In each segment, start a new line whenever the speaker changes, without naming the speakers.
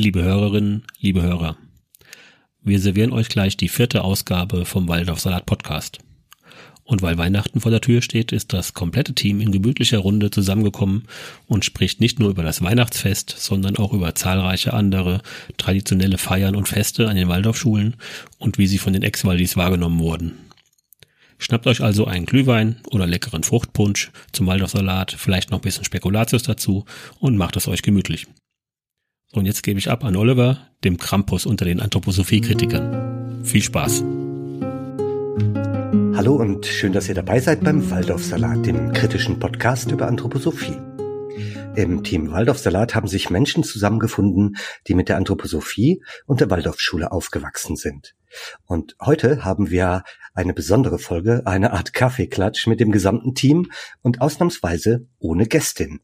Liebe Hörerinnen, liebe Hörer, wir servieren euch gleich die vierte Ausgabe vom Waldorf Salat Podcast. Und weil Weihnachten vor der Tür steht, ist das komplette Team in gemütlicher Runde zusammengekommen und spricht nicht nur über das Weihnachtsfest, sondern auch über zahlreiche andere traditionelle Feiern und Feste an den Waldorfschulen und wie sie von den Ex-Waldis wahrgenommen wurden. Schnappt euch also einen Glühwein oder leckeren Fruchtpunsch zum Waldorfsalat, vielleicht noch ein bisschen Spekulatius dazu und macht es euch gemütlich. Und jetzt gebe ich ab an Oliver, dem Krampus unter den Anthroposophie-Kritikern. Viel Spaß!
Hallo und schön, dass ihr dabei seid beim Waldorfsalat, dem kritischen Podcast über Anthroposophie. Im Team Waldorfsalat haben sich Menschen zusammengefunden, die mit der Anthroposophie und der Waldorfschule aufgewachsen sind. Und heute haben wir eine besondere Folge, eine Art Kaffeeklatsch mit dem gesamten Team und ausnahmsweise ohne Gästin.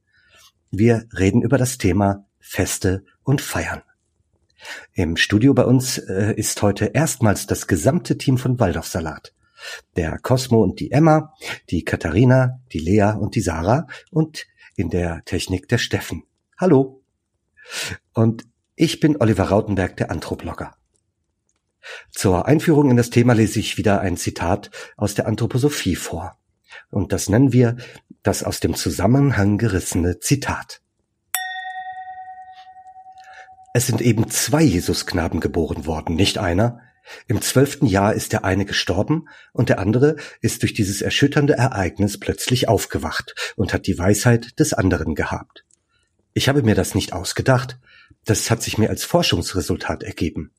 Wir reden über das Thema Feste und Feiern. Im Studio bei uns äh, ist heute erstmals das gesamte Team von Waldorfsalat der Cosmo und die Emma, die Katharina, die Lea und die Sarah und in der Technik der Steffen. Hallo. Und ich bin Oliver Rautenberg, der Anthroblogger. Zur Einführung in das Thema lese ich wieder ein Zitat aus der Anthroposophie vor. Und das nennen wir das aus dem Zusammenhang gerissene Zitat. Es sind eben zwei Jesusknaben geboren worden, nicht einer, im zwölften Jahr ist der eine gestorben und der andere ist durch dieses erschütternde Ereignis plötzlich aufgewacht und hat die Weisheit des anderen gehabt. Ich habe mir das nicht ausgedacht, das hat sich mir als Forschungsresultat ergeben.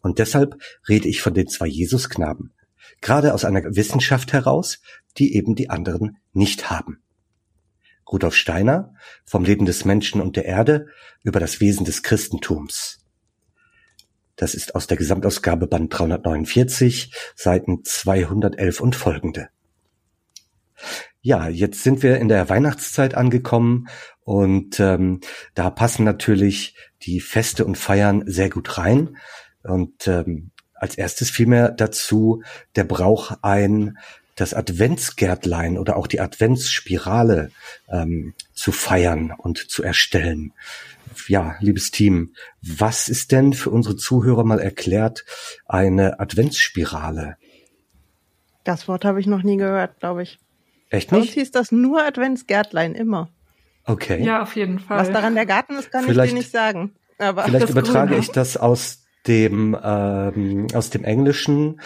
Und deshalb rede ich von den zwei Jesusknaben, gerade aus einer Wissenschaft heraus, die eben die anderen nicht haben. Rudolf Steiner vom Leben des Menschen und der Erde über das Wesen des Christentums. Das ist aus der Gesamtausgabe Band 349, Seiten 211 und folgende. Ja, jetzt sind wir in der Weihnachtszeit angekommen und ähm, da passen natürlich die Feste und Feiern sehr gut rein. Und ähm, als erstes fiel mir dazu der Brauch ein, das Adventsgärtlein oder auch die Adventsspirale ähm, zu feiern und zu erstellen ja, liebes Team, was ist denn für unsere Zuhörer mal erklärt eine Adventsspirale?
Das Wort habe ich noch nie gehört, glaube ich.
Echt nicht?
Bei hieß das nur Adventsgärtlein immer.
Okay.
Ja, auf jeden Fall.
Was daran der Garten ist, kann vielleicht, ich dir nicht sagen.
Aber vielleicht übertrage Grüne. ich das aus dem ähm, aus dem Englischen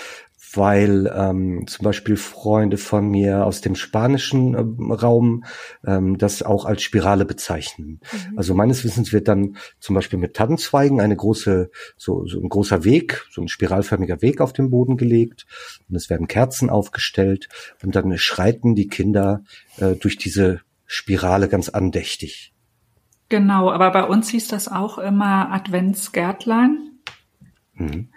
weil ähm, zum Beispiel Freunde von mir aus dem spanischen äh, Raum ähm, das auch als Spirale bezeichnen. Mhm. Also meines Wissens wird dann zum Beispiel mit Tannenzweigen eine große, so, so ein großer Weg, so ein spiralförmiger Weg auf den Boden gelegt und es werden Kerzen aufgestellt und dann schreiten die Kinder äh, durch diese Spirale ganz andächtig.
Genau, aber bei uns hieß das auch immer Adventsgärtlein. Mhm.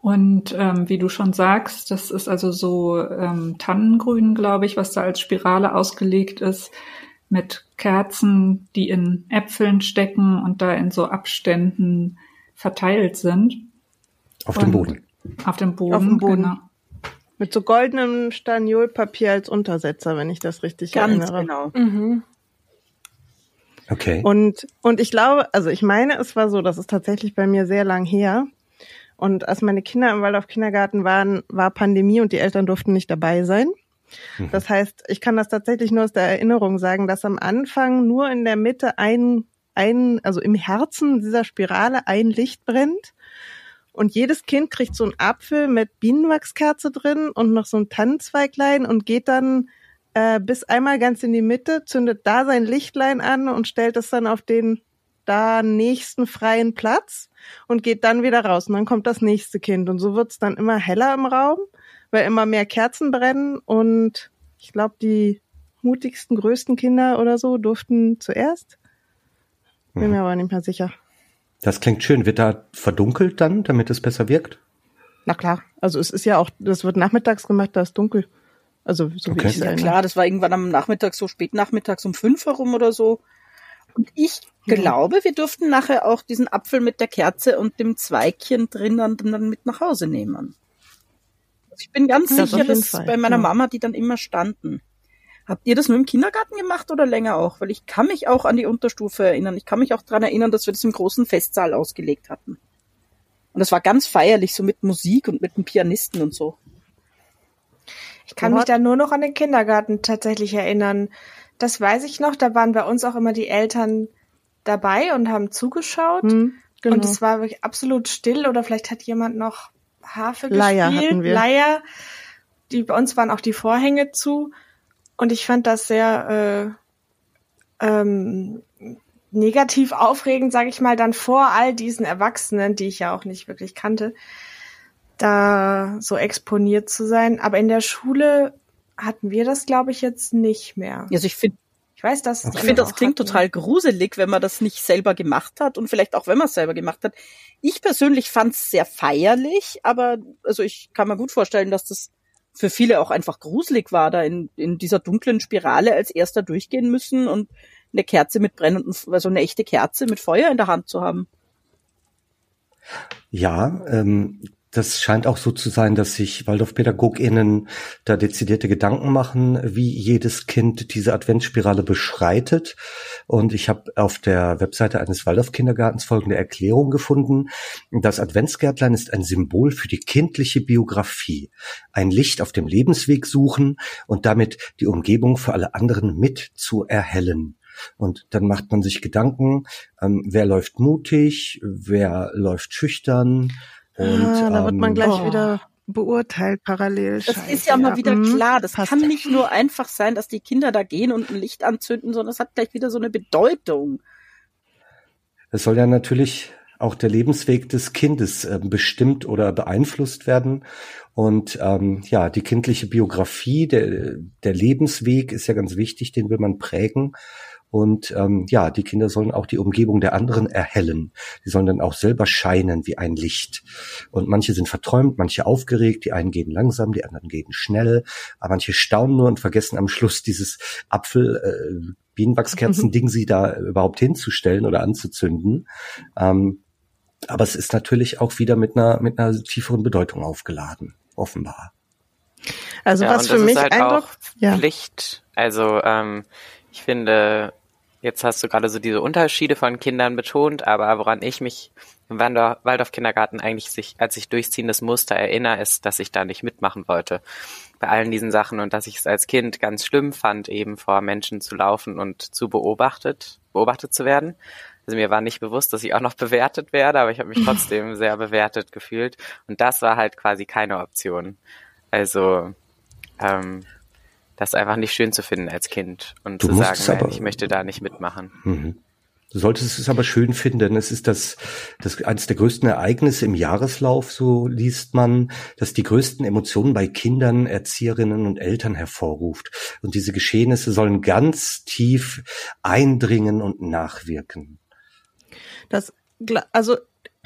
Und ähm, wie du schon sagst, das ist also so ähm, Tannengrün, glaube ich, was da als Spirale ausgelegt ist, mit Kerzen, die in Äpfeln stecken und da in so Abständen verteilt sind.
Auf und dem Boden.
Auf dem Boden,
auf dem Boden. genau. Mit so goldenem Staniolpapier als Untersetzer, wenn ich das richtig
Ganz
erinnere.
genau.
Mhm.
Okay.
Und, und ich glaube, also ich meine, es war so, das ist tatsächlich bei mir sehr lang her, und als meine Kinder im Waldorf Kindergarten waren, war Pandemie und die Eltern durften nicht dabei sein. Mhm. Das heißt, ich kann das tatsächlich nur aus der Erinnerung sagen, dass am Anfang nur in der Mitte ein, ein, also im Herzen dieser Spirale ein Licht brennt. Und jedes Kind kriegt so einen Apfel mit Bienenwachskerze drin und noch so ein Tannenzweiglein und geht dann äh, bis einmal ganz in die Mitte, zündet da sein Lichtlein an und stellt es dann auf den da nächsten freien Platz und geht dann wieder raus. Und dann kommt das nächste Kind. Und so wird's dann immer heller im Raum, weil immer mehr Kerzen brennen. Und ich glaube, die mutigsten, größten Kinder oder so durften zuerst. Bin mhm. mir aber nicht mehr sicher.
Das klingt schön. Wird da verdunkelt dann, damit es besser wirkt?
Na klar. Also es ist ja auch, das wird nachmittags gemacht, da ist dunkel. Also so okay. wie ich
Ja klar, das war irgendwann am Nachmittag, so spät nachmittags um fünf herum oder so. Und ich glaube, wir durften nachher auch diesen Apfel mit der Kerze und dem Zweigchen drinnen dann mit nach Hause nehmen. Also ich bin ganz das sicher, dass Fall. bei meiner ja. Mama die dann immer standen. Habt ihr das nur im Kindergarten gemacht oder länger auch? Weil ich kann mich auch an die Unterstufe erinnern. Ich kann mich auch dran erinnern, dass wir das im großen Festsaal ausgelegt hatten. Und das war ganz feierlich, so mit Musik und mit einem Pianisten und so.
Ich kann mich da nur noch an den Kindergarten tatsächlich erinnern. Das weiß ich noch, da waren bei uns auch immer die Eltern dabei und haben zugeschaut. Hm, genau. Und es war wirklich absolut still oder vielleicht hat jemand noch Harfe Leier gespielt. Hatten wir. Leier. Die, bei uns waren auch die Vorhänge zu. Und ich fand das sehr äh, ähm, negativ aufregend, sage ich mal, dann vor all diesen Erwachsenen, die ich ja auch nicht wirklich kannte, da so exponiert zu sein. Aber in der Schule hatten wir das, glaube ich, jetzt nicht mehr.
Also ich finde ich weiß, dass ich finde, das klingt hatten. total gruselig, wenn man das nicht selber gemacht hat und vielleicht auch wenn man es selber gemacht hat. Ich persönlich fand es sehr feierlich, aber also ich kann mir gut vorstellen, dass das für viele auch einfach gruselig war, da in, in dieser dunklen Spirale als erster durchgehen müssen und eine Kerze mit brennenden, also eine echte Kerze mit Feuer in der Hand zu haben.
Ja, ähm, das scheint auch so zu sein, dass sich WaldorfpädagogInnen da dezidierte Gedanken machen, wie jedes Kind diese Adventsspirale beschreitet. Und ich habe auf der Webseite eines Waldorf-Kindergartens folgende Erklärung gefunden. Das Adventsgärtlein ist ein Symbol für die kindliche Biografie. Ein Licht auf dem Lebensweg suchen und damit die Umgebung für alle anderen mit zu erhellen. Und dann macht man sich Gedanken, ähm, wer läuft mutig, wer läuft schüchtern, und,
ah, da wird man gleich oh. wieder beurteilt parallel.
Das Scheiße, ist ja mal wieder mhm. klar. Das Passt. kann nicht nur einfach sein, dass die Kinder da gehen und ein Licht anzünden, sondern es hat gleich wieder so eine Bedeutung.
Es soll ja natürlich auch der Lebensweg des Kindes äh, bestimmt oder beeinflusst werden. Und ähm, ja, die kindliche Biografie, der, der Lebensweg ist ja ganz wichtig, den will man prägen. Und ähm, ja, die Kinder sollen auch die Umgebung der anderen erhellen. Die sollen dann auch selber scheinen wie ein Licht. Und manche sind verträumt, manche aufgeregt, die einen gehen langsam, die anderen gehen schnell, aber manche staunen nur und vergessen am Schluss dieses Apfel. Äh, Bienenwachskerzen-Ding sie da überhaupt hinzustellen oder anzuzünden. Ähm, aber es ist natürlich auch wieder mit einer, mit einer tieferen Bedeutung aufgeladen, offenbar.
Also ja, was für mich halt einfach ja. Pflicht. Also ähm, ich finde, Jetzt hast du gerade so diese Unterschiede von Kindern betont, aber woran ich mich im Waldorf-Kindergarten eigentlich sich, als ich durchziehendes Muster erinnere, ist, dass ich da nicht mitmachen wollte bei allen diesen Sachen und dass ich es als Kind ganz schlimm fand, eben vor Menschen zu laufen und zu beobachtet, beobachtet zu werden. Also mir war nicht bewusst, dass ich auch noch bewertet werde, aber ich habe mich trotzdem sehr bewertet gefühlt und das war halt quasi keine Option. Also ähm, das ist einfach nicht schön zu finden als Kind und du zu sagen, nein, aber, ich möchte da nicht mitmachen. Mhm.
Du solltest es aber schön finden, denn es ist das, das eines der größten Ereignisse im Jahreslauf, so liest man, dass die größten Emotionen bei Kindern, Erzieherinnen und Eltern hervorruft. Und diese Geschehnisse sollen ganz tief eindringen und nachwirken.
Das, also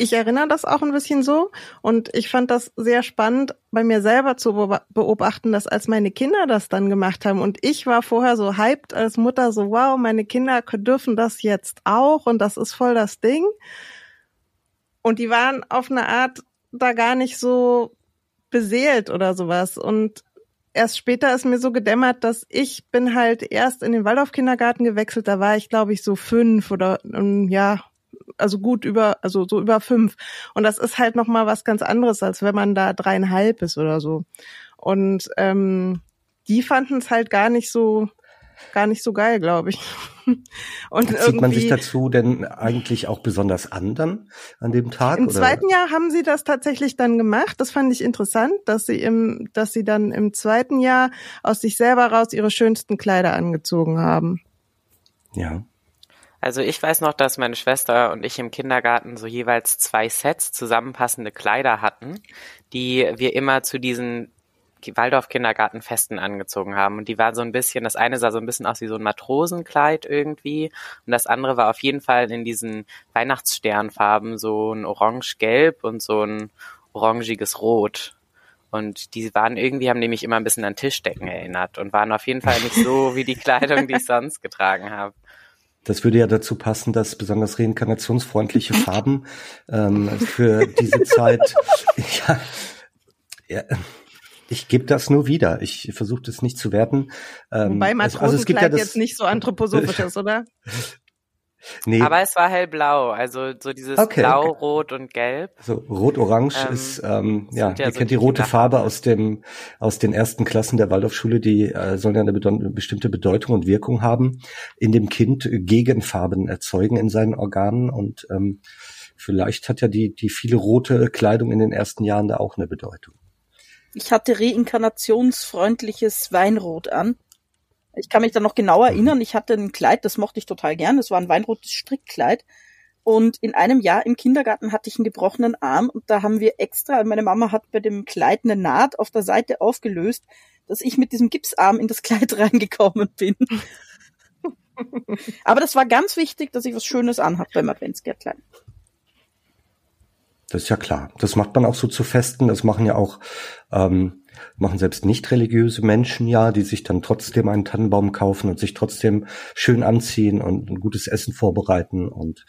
ich erinnere das auch ein bisschen so und ich fand das sehr spannend bei mir selber zu beobachten, dass als meine Kinder das dann gemacht haben und ich war vorher so hyped als Mutter so wow, meine Kinder dürfen das jetzt auch und das ist voll das Ding. Und die waren auf eine Art da gar nicht so beseelt oder sowas und erst später ist mir so gedämmert, dass ich bin halt erst in den Waldorf-Kindergarten gewechselt, da war ich glaube ich so fünf oder ja also gut über, also so über fünf. Und das ist halt nochmal was ganz anderes, als wenn man da dreieinhalb ist oder so. Und ähm, die fanden es halt gar nicht so, gar nicht so geil, glaube ich.
Und Zieht man sich dazu denn eigentlich auch besonders an dann an dem Tag?
Im oder? zweiten Jahr haben sie das tatsächlich dann gemacht. Das fand ich interessant, dass sie im, dass sie dann im zweiten Jahr aus sich selber raus ihre schönsten Kleider angezogen haben.
Ja.
Also ich weiß noch, dass meine Schwester und ich im Kindergarten so jeweils zwei Sets zusammenpassende Kleider hatten, die wir immer zu diesen Waldorf-Kindergartenfesten angezogen haben. Und die waren so ein bisschen, das eine sah so ein bisschen aus wie so ein Matrosenkleid irgendwie. Und das andere war auf jeden Fall in diesen Weihnachtssternfarben, so ein orange-gelb und so ein orangiges Rot. Und die waren irgendwie, haben nämlich immer ein bisschen an Tischdecken erinnert und waren auf jeden Fall nicht so wie die Kleidung, die ich sonst getragen habe.
Das würde ja dazu passen, dass besonders reinkarnationsfreundliche Farben ähm, für diese Zeit ja, ja, Ich gebe das nur wieder. Ich versuche das nicht zu werten.
Ähm, Wobei Matrosenkleid also es gibt ja das, jetzt nicht so anthroposophisch ist, oder?
Nee. Aber es war hellblau, also so dieses okay, Blau, okay. Rot und Gelb.
So rot-orange ähm, ist ähm, ja, ja, ihr so kennt die rote Farbe aus dem aus den ersten Klassen der Waldorfschule, die äh, sollen ja eine bestimmte Bedeutung und Wirkung haben, in dem Kind Gegenfarben erzeugen in seinen Organen und ähm, vielleicht hat ja die die viele rote Kleidung in den ersten Jahren da auch eine Bedeutung.
Ich hatte reinkarnationsfreundliches Weinrot an. Ich kann mich da noch genau erinnern, ich hatte ein Kleid, das mochte ich total gern, das war ein weinrotes Strickkleid. Und in einem Jahr im Kindergarten hatte ich einen gebrochenen Arm und da haben wir extra, meine Mama hat bei dem Kleid eine Naht auf der Seite aufgelöst, dass ich mit diesem Gipsarm in das Kleid reingekommen bin. Aber das war ganz wichtig, dass ich was Schönes anhabe beim Adventsgärtlein.
Das ist ja klar. Das macht man auch so zu Festen. Das machen ja auch ähm, machen selbst nicht religiöse Menschen ja, die sich dann trotzdem einen Tannenbaum kaufen und sich trotzdem schön anziehen und ein gutes Essen vorbereiten und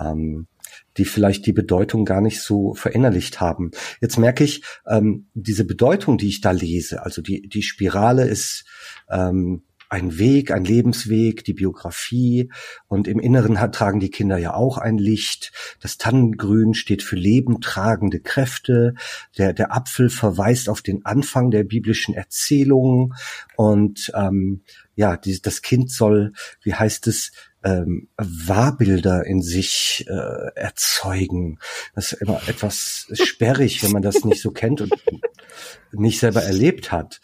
ähm, die vielleicht die Bedeutung gar nicht so verinnerlicht haben. Jetzt merke ich, ähm, diese Bedeutung, die ich da lese, also die, die Spirale ist ähm, ein Weg, ein Lebensweg, die Biografie und im Inneren hat, tragen die Kinder ja auch ein Licht. Das Tannengrün steht für lebentragende Kräfte. Der, der Apfel verweist auf den Anfang der biblischen Erzählungen und ähm, ja, die, das Kind soll, wie heißt es, ähm, Wahrbilder in sich äh, erzeugen. Das ist immer etwas sperrig, wenn man das nicht so kennt und nicht selber erlebt hat.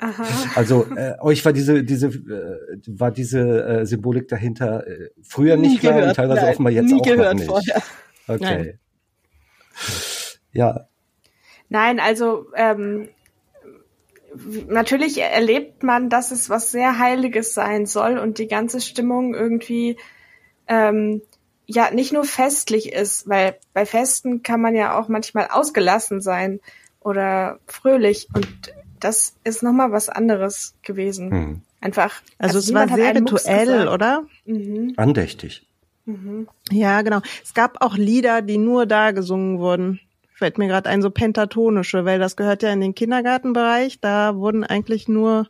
Aha. Also äh, euch war diese diese äh, war diese äh, Symbolik dahinter äh, früher nie nicht klar und teilweise nein, offenbar jetzt auch noch nicht. Vorher. Okay. Nein. Ja.
Nein, also ähm, natürlich erlebt man, dass es was sehr Heiliges sein soll und die ganze Stimmung irgendwie ähm, ja nicht nur festlich ist, weil bei Festen kann man ja auch manchmal ausgelassen sein oder fröhlich und das ist nochmal was anderes gewesen. Hm. Einfach.
Also, also es war sehr rituell, oder?
Mhm. Andächtig.
Mhm. Ja, genau. Es gab auch Lieder, die nur da gesungen wurden fällt mir gerade ein, so pentatonische, weil das gehört ja in den Kindergartenbereich. Da wurden eigentlich nur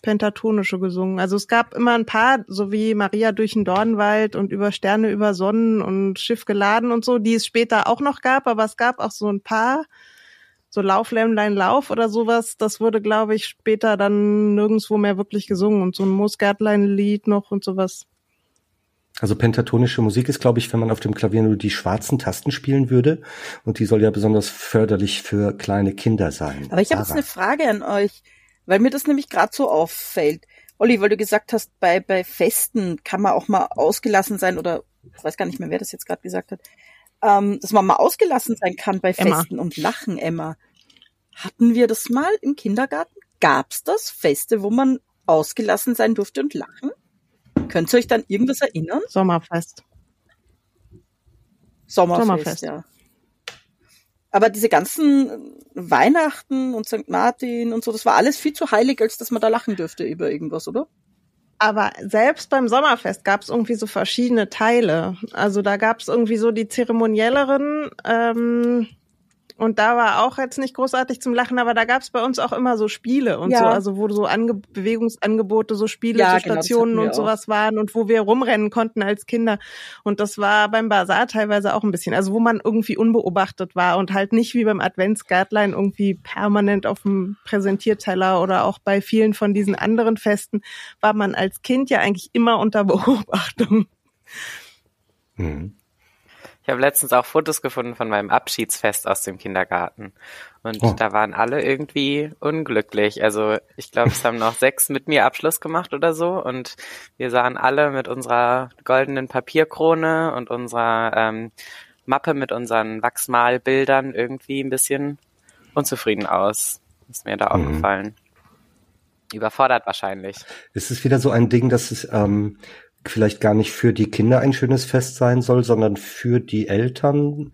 pentatonische gesungen. Also es gab immer ein paar, so wie Maria durch den Dornwald und über Sterne über Sonnen und Schiff geladen und so, die es später auch noch gab, aber es gab auch so ein paar, so Lauf, Lämmlein, Lauf oder sowas. Das wurde, glaube ich, später dann nirgendswo mehr wirklich gesungen und so ein Moosgärtlein-Lied noch und sowas.
Also pentatonische Musik ist, glaube ich, wenn man auf dem Klavier nur die schwarzen Tasten spielen würde. Und die soll ja besonders förderlich für kleine Kinder sein.
Aber ich habe jetzt eine Frage an euch, weil mir das nämlich gerade so auffällt. Olli, weil du gesagt hast, bei, bei Festen kann man auch mal ausgelassen sein oder ich weiß gar nicht mehr, wer das jetzt gerade gesagt hat, ähm, dass man mal ausgelassen sein kann bei Festen Emma. und lachen, Emma. Hatten wir das mal im Kindergarten? Gab's das? Feste, wo man ausgelassen sein durfte und lachen? Könnt ihr euch dann irgendwas erinnern?
Sommerfest.
Sommerfest, Sommerfest. ja. Aber diese ganzen Weihnachten und St. Martin und so, das war alles viel zu heilig, als dass man da lachen dürfte über irgendwas, oder?
Aber selbst beim Sommerfest gab es irgendwie so verschiedene Teile. Also da gab es irgendwie so die zeremonielleren ähm, und da war auch jetzt nicht großartig zum Lachen, aber da gab es bei uns auch immer so Spiele und ja. so, also wo so Ange Bewegungsangebote, so Spiele, ja, so genau, Stationen genau, und sowas auch. waren und wo wir rumrennen konnten als Kinder. Und das war beim Bazar teilweise auch ein bisschen, also wo man irgendwie unbeobachtet war und halt nicht wie beim Adventsgärtlein irgendwie permanent auf dem Präsentierteller oder auch bei vielen von diesen anderen Festen war man als Kind ja eigentlich immer unter Beobachtung.
Mhm. Ich habe letztens auch Fotos gefunden von meinem Abschiedsfest aus dem Kindergarten. Und oh. da waren alle irgendwie unglücklich. Also ich glaube, es haben noch sechs mit mir Abschluss gemacht oder so. Und wir sahen alle mit unserer goldenen Papierkrone und unserer ähm, Mappe mit unseren Wachsmalbildern irgendwie ein bisschen unzufrieden aus. Ist mir da mhm. aufgefallen. Überfordert wahrscheinlich.
Ist es wieder so ein Ding, dass es ähm, vielleicht gar nicht für die Kinder ein schönes Fest sein soll, sondern für die Eltern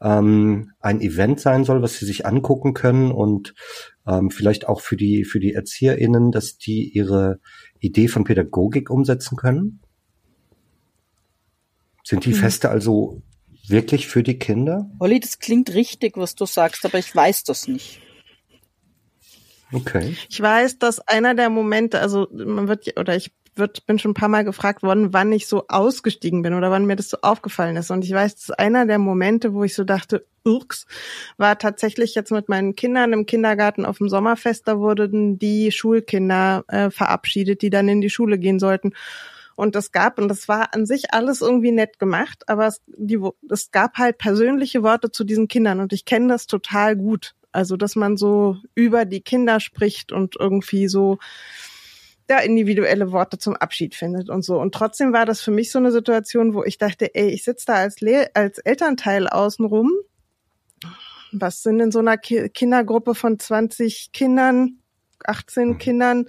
ähm, ein Event sein soll, was sie sich angucken können und ähm, vielleicht auch für die für die ErzieherInnen, dass die ihre Idee von Pädagogik umsetzen können? Sind die mhm. Feste also wirklich für die Kinder?
Olli, das klingt richtig, was du sagst, aber ich weiß das nicht.
Okay. Ich weiß, dass einer der Momente, also man wird oder ich wird, bin schon ein paar Mal gefragt worden, wann ich so ausgestiegen bin oder wann mir das so aufgefallen ist. Und ich weiß, dass einer der Momente, wo ich so dachte, Urks, war tatsächlich jetzt mit meinen Kindern im Kindergarten auf dem Sommerfest. Da wurden die Schulkinder äh, verabschiedet, die dann in die Schule gehen sollten. Und das gab, und das war an sich alles irgendwie nett gemacht, aber es, die, es gab halt persönliche Worte zu diesen Kindern und ich kenne das total gut. Also, dass man so über die Kinder spricht und irgendwie so da individuelle Worte zum Abschied findet und so. Und trotzdem war das für mich so eine Situation, wo ich dachte, ey, ich sitze da als, Le als Elternteil außenrum. Was sind in so einer Ki Kindergruppe von 20 Kindern, 18 mhm. Kindern?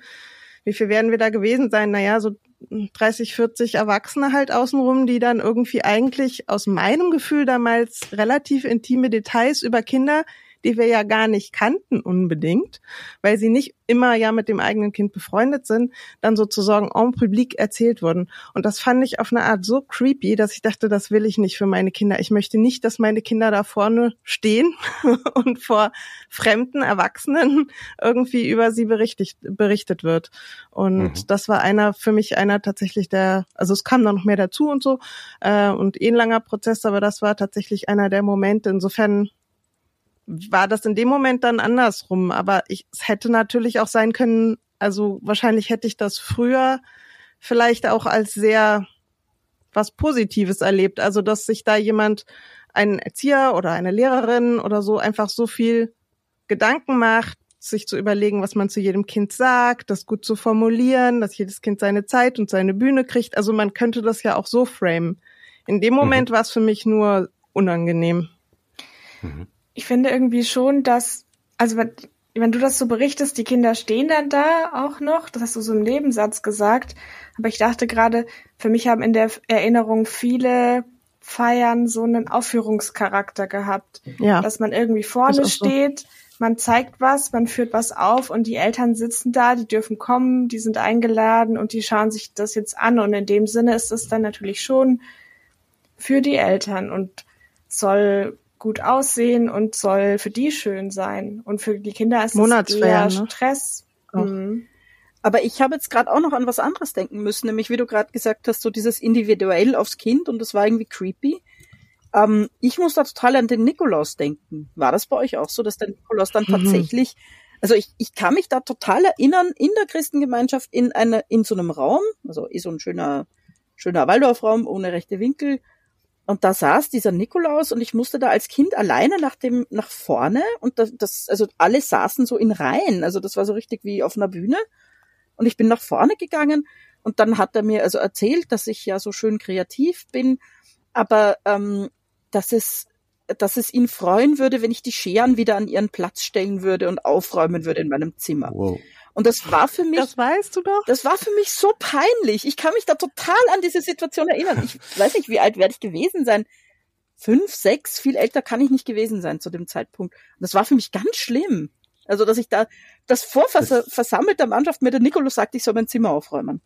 Wie viel werden wir da gewesen sein? Naja, so 30, 40 Erwachsene halt außenrum, die dann irgendwie eigentlich aus meinem Gefühl damals relativ intime Details über Kinder die wir ja gar nicht kannten unbedingt, weil sie nicht immer ja mit dem eigenen Kind befreundet sind, dann sozusagen en public erzählt wurden. Und das fand ich auf eine Art so creepy, dass ich dachte, das will ich nicht für meine Kinder. Ich möchte nicht, dass meine Kinder da vorne stehen und vor fremden Erwachsenen irgendwie über sie berichtet, berichtet wird. Und mhm. das war einer, für mich einer tatsächlich der, also es kam dann noch mehr dazu und so, äh, und eh ein langer Prozess, aber das war tatsächlich einer der Momente. Insofern war das in dem Moment dann andersrum. Aber ich, es hätte natürlich auch sein können, also wahrscheinlich hätte ich das früher vielleicht auch als sehr was Positives erlebt. Also, dass sich da jemand, ein Erzieher oder eine Lehrerin oder so einfach so viel Gedanken macht, sich zu überlegen, was man zu jedem Kind sagt, das gut zu formulieren, dass jedes Kind seine Zeit und seine Bühne kriegt. Also man könnte das ja auch so framen. In dem Moment mhm. war es für mich nur unangenehm.
Mhm ich finde irgendwie schon, dass, also wenn, wenn du das so berichtest, die Kinder stehen dann da auch noch, das hast du so im Nebensatz gesagt, aber ich dachte gerade, für mich haben in der Erinnerung viele Feiern so einen Aufführungscharakter gehabt. Ja. Dass man irgendwie vorne steht, so. man zeigt was, man führt was auf und die Eltern sitzen da, die dürfen kommen, die sind eingeladen und die schauen sich das jetzt an und in dem Sinne ist es dann natürlich schon für die Eltern und soll gut aussehen und soll für die schön sein. Und für die Kinder ist es eher ne? Stress. Mhm.
Aber ich habe jetzt gerade auch noch an was anderes denken müssen, nämlich wie du gerade gesagt hast, so dieses individuell aufs Kind und das war irgendwie creepy. Ähm, ich muss da total an den Nikolaus denken. War das bei euch auch so, dass der Nikolaus dann mhm. tatsächlich, also ich, ich kann mich da total erinnern, in der Christengemeinschaft in einer, in so einem Raum, also ist so ein schöner, schöner Waldorfraum ohne rechte Winkel, und da saß dieser Nikolaus und ich musste da als Kind alleine nach dem, nach vorne und das, das, also alle saßen so in Reihen. Also das war so richtig wie auf einer Bühne. Und ich bin nach vorne gegangen und dann hat er mir also erzählt, dass ich ja so schön kreativ bin, aber ähm, dass es dass es ihn freuen würde, wenn ich die Scheren wieder an ihren Platz stellen würde und aufräumen würde in meinem Zimmer. Wow. Und das war für mich.
Das weißt du doch.
Das war für mich so peinlich. Ich kann mich da total an diese Situation erinnern. Ich weiß nicht, wie alt werde ich gewesen sein. Fünf, sechs, viel älter kann ich nicht gewesen sein zu dem Zeitpunkt. Und das war für mich ganz schlimm. Also, dass ich da, das vor versammelter Mannschaft mir der Nikolaus sagt, ich soll mein Zimmer aufräumen.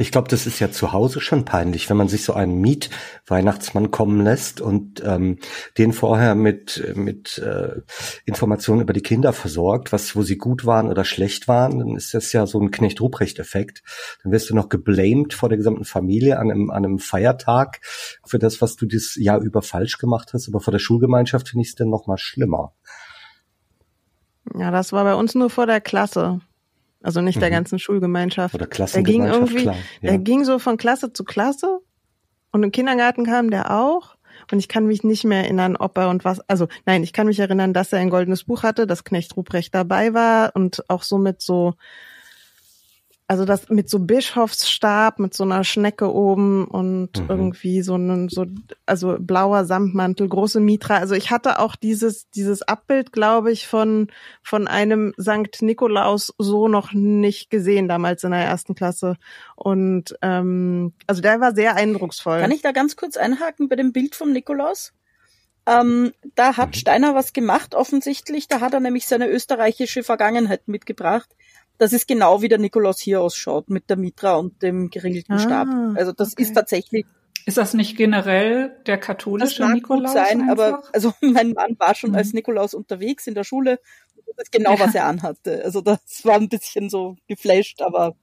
Ich glaube, das ist ja zu Hause schon peinlich, wenn man sich so einen Miet-Weihnachtsmann kommen lässt und ähm, den vorher mit mit äh, Informationen über die Kinder versorgt, was wo sie gut waren oder schlecht waren, dann ist das ja so ein Knecht-Ruprecht-Effekt. Dann wirst du noch geblamed vor der gesamten Familie an einem an einem Feiertag für das, was du das Jahr über falsch gemacht hast. Aber vor der Schulgemeinschaft finde ich es dann noch mal schlimmer.
Ja, das war bei uns nur vor der Klasse. Also nicht mhm. der ganzen Schulgemeinschaft.
Oder Klassengemeinschaft,
der ging irgendwie, klar. Ja. Der ging so von Klasse zu Klasse und im Kindergarten kam der auch. Und ich kann mich nicht mehr erinnern, ob er und was, also nein, ich kann mich erinnern, dass er ein goldenes Buch hatte, dass Knecht Ruprecht dabei war und auch so mit so also das mit so Bischofsstab, mit so einer Schnecke oben und mhm. irgendwie so ein, so, also blauer Samtmantel, große Mitra. Also ich hatte auch dieses, dieses Abbild, glaube ich, von, von einem Sankt Nikolaus so noch nicht gesehen, damals in der ersten Klasse. Und, ähm, also der war sehr eindrucksvoll.
Kann ich da ganz kurz einhaken bei dem Bild vom Nikolaus? Ähm, da hat mhm. Steiner was gemacht, offensichtlich. Da hat er nämlich seine österreichische Vergangenheit mitgebracht das ist genau wie der Nikolaus hier ausschaut, mit der Mitra und dem geriegelten ah, Stab. Also das okay. ist tatsächlich.
Ist das nicht generell der katholische das Nikolaus?
Gut sein, einfach? aber also mein Mann war schon mhm. als Nikolaus unterwegs in der Schule. das genau, was er anhatte. Also das war ein bisschen so geflasht, aber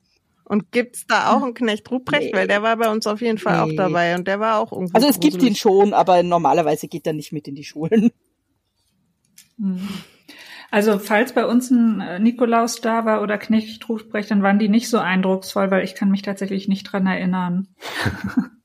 und gibt's da auch einen Knecht Ruprecht? Nee. Weil der war bei uns auf jeden Fall nee. auch dabei und der war auch irgendwie.
Also es gruselig. gibt ihn schon, aber normalerweise geht er nicht mit in die Schulen.
Hm. Also falls bei uns ein äh, Nikolaus da war oder Knecht Ruprecht, dann waren die nicht so eindrucksvoll, weil ich kann mich tatsächlich nicht dran erinnern.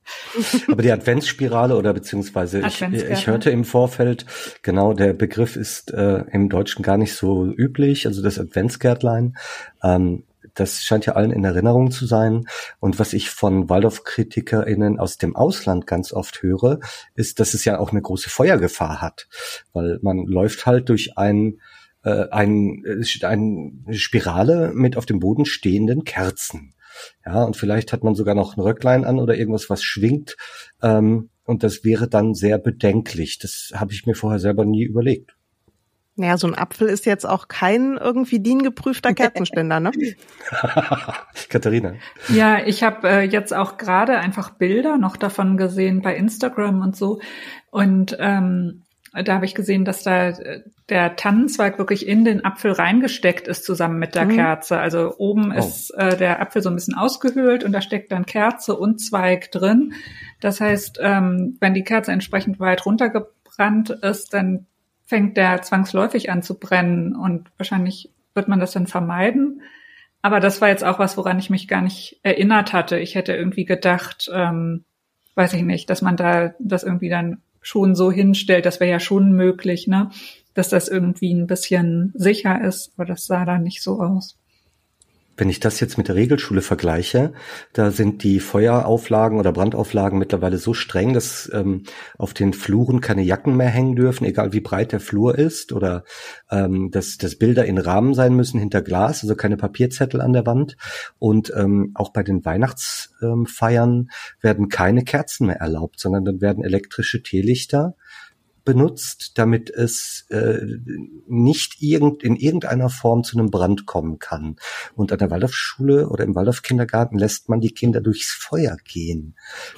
Aber die Adventsspirale oder beziehungsweise ich, ich hörte im Vorfeld, genau, der Begriff ist äh, im Deutschen gar nicht so üblich, also das Adventsgärtlein. Ähm, das scheint ja allen in Erinnerung zu sein. Und was ich von Waldorf-KritikerInnen aus dem Ausland ganz oft höre, ist, dass es ja auch eine große Feuergefahr hat. Weil man läuft halt durch ein, äh, ein, eine Spirale mit auf dem Boden stehenden Kerzen. Ja, und vielleicht hat man sogar noch ein Röcklein an oder irgendwas, was schwingt. Ähm, und das wäre dann sehr bedenklich. Das habe ich mir vorher selber nie überlegt.
Naja, so ein Apfel ist jetzt auch kein irgendwie DIN-geprüfter Kerzenständer, ne?
Katharina.
Ja, ich habe äh, jetzt auch gerade einfach Bilder noch davon gesehen bei Instagram und so. Und ähm, da habe ich gesehen, dass da äh, der Tannenzweig wirklich in den Apfel reingesteckt ist zusammen mit der mhm. Kerze. Also oben oh. ist äh, der Apfel so ein bisschen ausgehöhlt und da steckt dann Kerze und Zweig drin. Das heißt, ähm, wenn die Kerze entsprechend weit runtergebrannt ist, dann fängt der zwangsläufig an zu brennen und wahrscheinlich wird man das dann vermeiden. Aber das war jetzt auch was, woran ich mich gar nicht erinnert hatte. Ich hätte irgendwie gedacht, ähm, weiß ich nicht, dass man da das irgendwie dann schon so hinstellt, das wäre ja schon möglich, ne? Dass das irgendwie ein bisschen sicher ist, aber das sah da nicht so aus.
Wenn ich das jetzt mit der Regelschule vergleiche, da sind die Feuerauflagen oder Brandauflagen mittlerweile so streng, dass ähm, auf den Fluren keine Jacken mehr hängen dürfen, egal wie breit der Flur ist, oder ähm, dass, dass Bilder in Rahmen sein müssen hinter Glas, also keine Papierzettel an der Wand. Und ähm, auch bei den Weihnachtsfeiern ähm, werden keine Kerzen mehr erlaubt, sondern dann werden elektrische Teelichter benutzt, damit es äh, nicht irgend, in irgendeiner Form zu einem Brand kommen kann. Und an der Waldorfschule oder im Waldorf-Kindergarten lässt man die Kinder durchs Feuer gehen.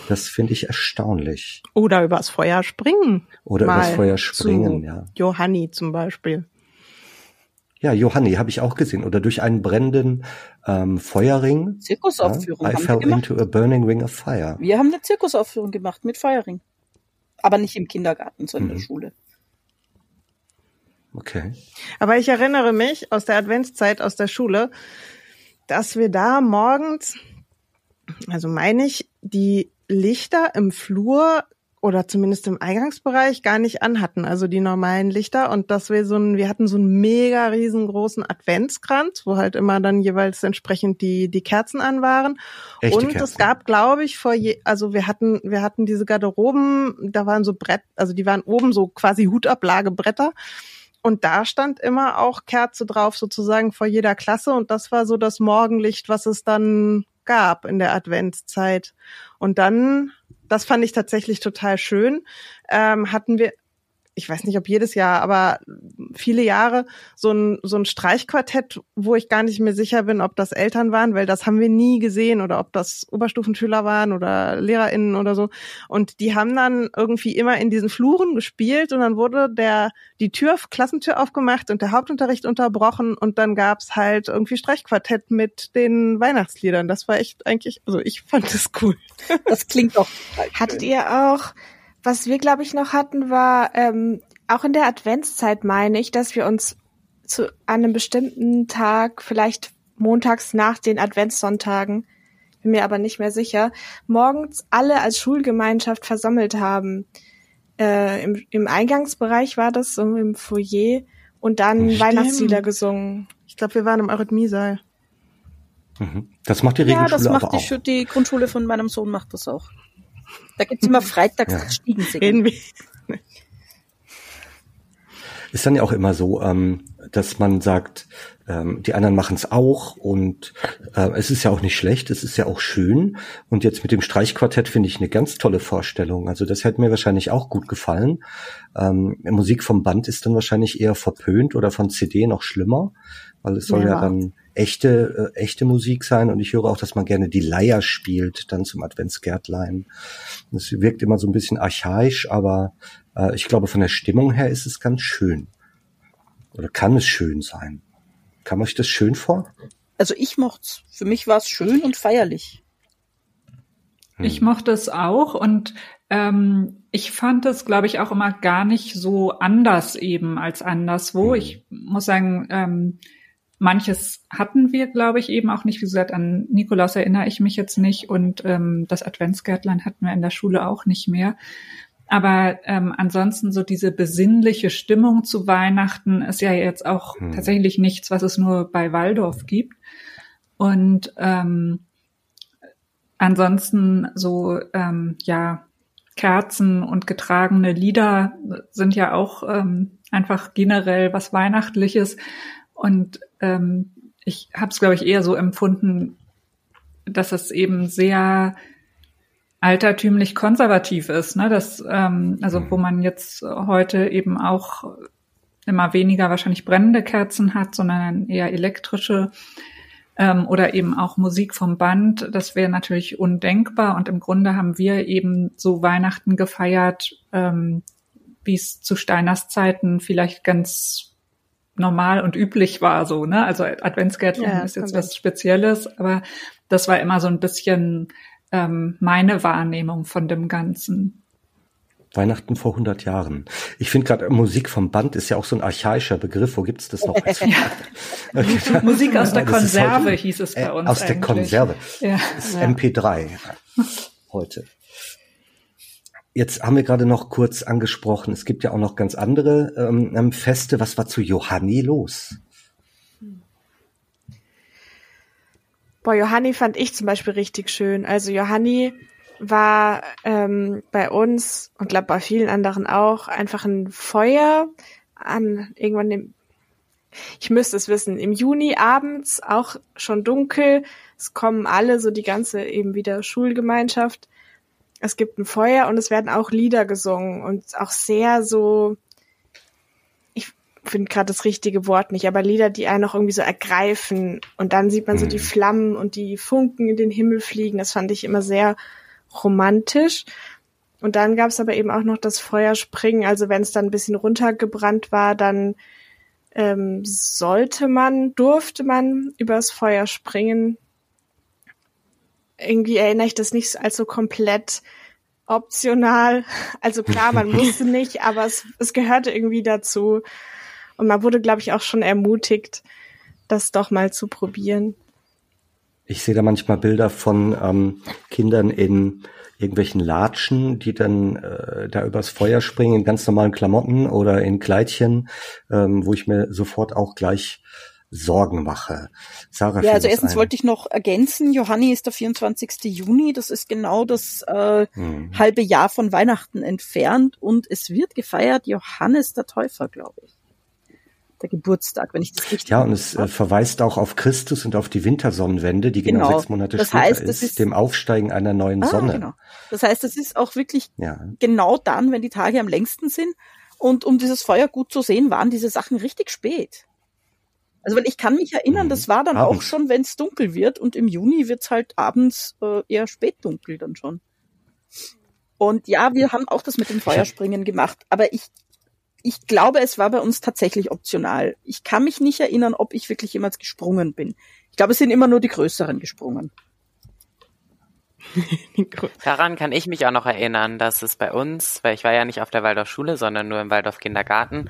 Das finde ich erstaunlich.
Oder übers Feuer springen.
Oder Mal übers Feuer springen, ja.
Johanni zum Beispiel.
Ja, Johanni habe ich auch gesehen. Oder durch einen brennenden ähm, Feuerring.
Zirkusaufführung.
Ja, I fell into a burning ring of fire.
Wir haben eine Zirkusaufführung gemacht mit Feuerring aber nicht im Kindergarten, sondern mhm. in der mhm. Schule.
Okay.
Aber ich erinnere mich aus der Adventszeit aus der Schule, dass wir da morgens, also meine ich, die Lichter im Flur oder zumindest im Eingangsbereich gar nicht anhatten, also die normalen Lichter und dass wir so ein, wir hatten so einen mega riesengroßen Adventskranz, wo halt immer dann jeweils entsprechend die die Kerzen an waren Echte und Kerzen. es gab, glaube ich, vor je, also wir hatten wir hatten diese Garderoben, da waren so Brett, also die waren oben so quasi Hutablage-Bretter. Und da stand immer auch Kerze drauf, sozusagen vor jeder Klasse. Und das war so das Morgenlicht, was es dann gab in der Adventszeit. Und dann das fand ich tatsächlich total schön. Ähm, hatten wir, ich weiß nicht, ob jedes Jahr, aber viele Jahre so ein, so ein Streichquartett, wo ich gar nicht mehr sicher bin, ob das Eltern waren, weil das haben wir nie gesehen oder ob das Oberstufenschüler waren oder LehrerInnen oder so. Und die haben dann irgendwie immer in diesen Fluren gespielt und dann wurde der, die Tür, Klassentür aufgemacht und der Hauptunterricht unterbrochen und dann gab's halt irgendwie Streichquartett mit den Weihnachtsliedern. Das war echt eigentlich, also ich fand das cool.
Das klingt doch.
Hattet ihr auch was wir, glaube ich, noch hatten, war ähm, auch in der Adventszeit, meine ich, dass wir uns zu einem bestimmten Tag, vielleicht montags nach den Adventssonntagen, bin mir aber nicht mehr sicher, morgens alle als Schulgemeinschaft versammelt haben. Äh, im, Im Eingangsbereich war das, so im Foyer, und dann Stimmt. Weihnachtslieder gesungen.
Ich glaube, wir waren im Eurythmiesaal.
Mhm. Das macht die Regelschule
Ja, das macht
aber
die, auch. die Grundschule von meinem Sohn macht das auch. Da gibt's immer freitags ja. das Stiegensingen.
Ist dann ja auch immer so, ähm, dass man sagt, ähm, die anderen machen es auch und äh, es ist ja auch nicht schlecht, es ist ja auch schön. Und jetzt mit dem Streichquartett finde ich eine ganz tolle Vorstellung. Also das hätte mir wahrscheinlich auch gut gefallen. Ähm, Musik vom Band ist dann wahrscheinlich eher verpönt oder von CD noch schlimmer, weil es soll ja, ja dann echte, äh, echte Musik sein und ich höre auch, dass man gerne die Leier spielt, dann zum Adventsgärtlein. Das wirkt immer so ein bisschen archaisch, aber äh, ich glaube, von der Stimmung her ist es ganz schön. Oder kann es schön sein? Kam euch das schön vor?
Also ich mochte Für mich war es schön und feierlich.
Hm. Ich mochte es auch und ähm, ich fand es, glaube ich, auch immer gar nicht so anders eben als anderswo. Hm. Ich muss sagen, ähm, manches hatten wir, glaube ich, eben auch nicht. Wie gesagt, an Nikolaus erinnere ich mich jetzt nicht und ähm, das Adventsgärtlein hatten wir in der Schule auch nicht mehr. Aber ähm, ansonsten so diese besinnliche Stimmung zu Weihnachten ist ja jetzt auch hm. tatsächlich nichts, was es nur bei Waldorf gibt. Und ähm, ansonsten so ähm, ja Kerzen und getragene Lieder sind ja auch ähm, einfach generell was Weihnachtliches. Und ähm, ich habe es, glaube ich, eher so empfunden, dass es eben sehr altertümlich konservativ ist, ne? Das, ähm, also wo man jetzt heute eben auch immer weniger wahrscheinlich brennende Kerzen hat, sondern eher elektrische ähm, oder eben auch Musik vom Band. Das wäre natürlich undenkbar. Und im Grunde haben wir eben so Weihnachten gefeiert, ähm, wie es zu Steiners Zeiten vielleicht ganz normal und üblich war, so, ne? Also Adventsgärtchen ja, ist jetzt was Spezielles, aber das war immer so ein bisschen ähm, meine Wahrnehmung von dem Ganzen.
Weihnachten vor 100 Jahren. Ich finde gerade Musik vom Band ist ja auch so ein archaischer Begriff. Wo gibt's das noch?
ja. Musik aus der Konserve heute, hieß es bei uns.
Äh, aus eigentlich. der Konserve. Ja. Das ist ja. MP3 heute. Jetzt haben wir gerade noch kurz angesprochen, es gibt ja auch noch ganz andere ähm, ähm Feste. Was war zu Johanni los?
Boah, Johanni fand ich zum Beispiel richtig schön. Also Johanni war ähm, bei uns und glaube bei vielen anderen auch einfach ein Feuer an irgendwann im ich müsste es wissen, im Juni abends auch schon dunkel. Es kommen alle, so die ganze eben wieder Schulgemeinschaft. Es gibt ein Feuer und es werden auch Lieder gesungen und auch sehr so, ich finde gerade das richtige Wort nicht, aber Lieder, die einen auch irgendwie so ergreifen und dann sieht man so die mhm. Flammen und die Funken in den Himmel fliegen. Das fand ich immer sehr romantisch. Und dann gab es aber eben auch noch das Feuerspringen. Also wenn es dann ein bisschen runtergebrannt war, dann ähm, sollte man, durfte man übers Feuer springen. Irgendwie erinnere ich das nicht als so komplett optional. Also klar, man musste nicht, aber es, es gehörte irgendwie dazu. Und man wurde, glaube ich, auch schon ermutigt, das doch mal zu probieren.
Ich sehe da manchmal Bilder von ähm, Kindern in irgendwelchen Latschen, die dann äh, da übers Feuer springen in ganz normalen Klamotten oder in Kleidchen, ähm, wo ich mir sofort auch gleich Sorgen mache.
Sarah, ja, also erstens ein. wollte ich noch ergänzen, Johanni ist der 24. Juni, das ist genau das äh, hm. halbe Jahr von Weihnachten entfernt und es wird gefeiert Johannes der Täufer, glaube ich der Geburtstag, wenn ich das richtig
Ja, und es äh, verweist auch auf Christus und auf die Wintersonnenwende, die genau, genau sechs Monate das später heißt, ist, ist, dem Aufsteigen einer neuen ah, Sonne. Genau.
Das heißt, es ist auch wirklich ja. genau dann, wenn die Tage am längsten sind. Und um dieses Feuer gut zu sehen, waren diese Sachen richtig spät. Also weil ich kann mich erinnern, mhm. das war dann abends. auch schon, wenn es dunkel wird und im Juni wird's halt abends äh, eher spät dunkel dann schon. Und ja, wir haben auch das mit dem Feuerspringen gemacht, aber ich ich glaube, es war bei uns tatsächlich optional. Ich kann mich nicht erinnern, ob ich wirklich jemals gesprungen bin. Ich glaube, es sind immer nur die Größeren gesprungen.
Daran kann ich mich auch noch erinnern, dass es bei uns, weil ich war ja nicht auf der Waldorfschule, sondern nur im Waldorf Kindergarten,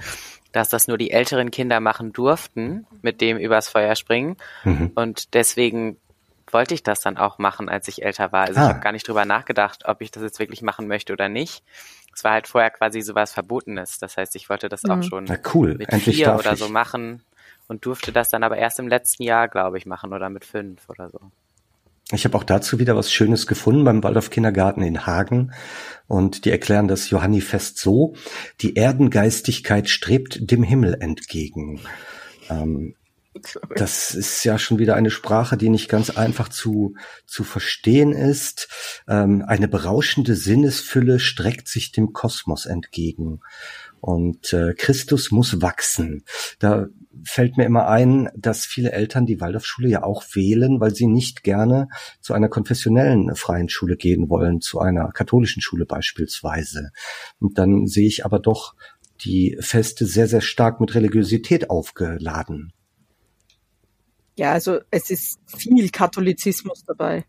dass das nur die älteren Kinder machen durften, mit dem übers Feuer springen. Mhm. Und deswegen wollte ich das dann auch machen, als ich älter war. Also ah. ich habe gar nicht drüber nachgedacht, ob ich das jetzt wirklich machen möchte oder nicht es war halt vorher quasi sowas Verbotenes. Das heißt, ich wollte das mhm. auch schon
Na cool.
mit
Endlich
vier oder so machen und durfte das dann aber erst im letzten Jahr, glaube ich, machen oder mit fünf oder so.
Ich habe auch dazu wieder was Schönes gefunden beim Waldorf Kindergarten in Hagen und die erklären das Johannifest so, die Erdengeistigkeit strebt dem Himmel entgegen. Ähm, das ist ja schon wieder eine Sprache, die nicht ganz einfach zu, zu verstehen ist. Ähm, eine berauschende Sinnesfülle streckt sich dem Kosmos entgegen. Und äh, Christus muss wachsen. Da fällt mir immer ein, dass viele Eltern die Waldorfschule ja auch wählen, weil sie nicht gerne zu einer konfessionellen freien Schule gehen wollen, zu einer katholischen Schule beispielsweise. Und dann sehe ich aber doch die Feste sehr, sehr stark mit Religiosität aufgeladen.
Ja, also es ist viel Katholizismus dabei.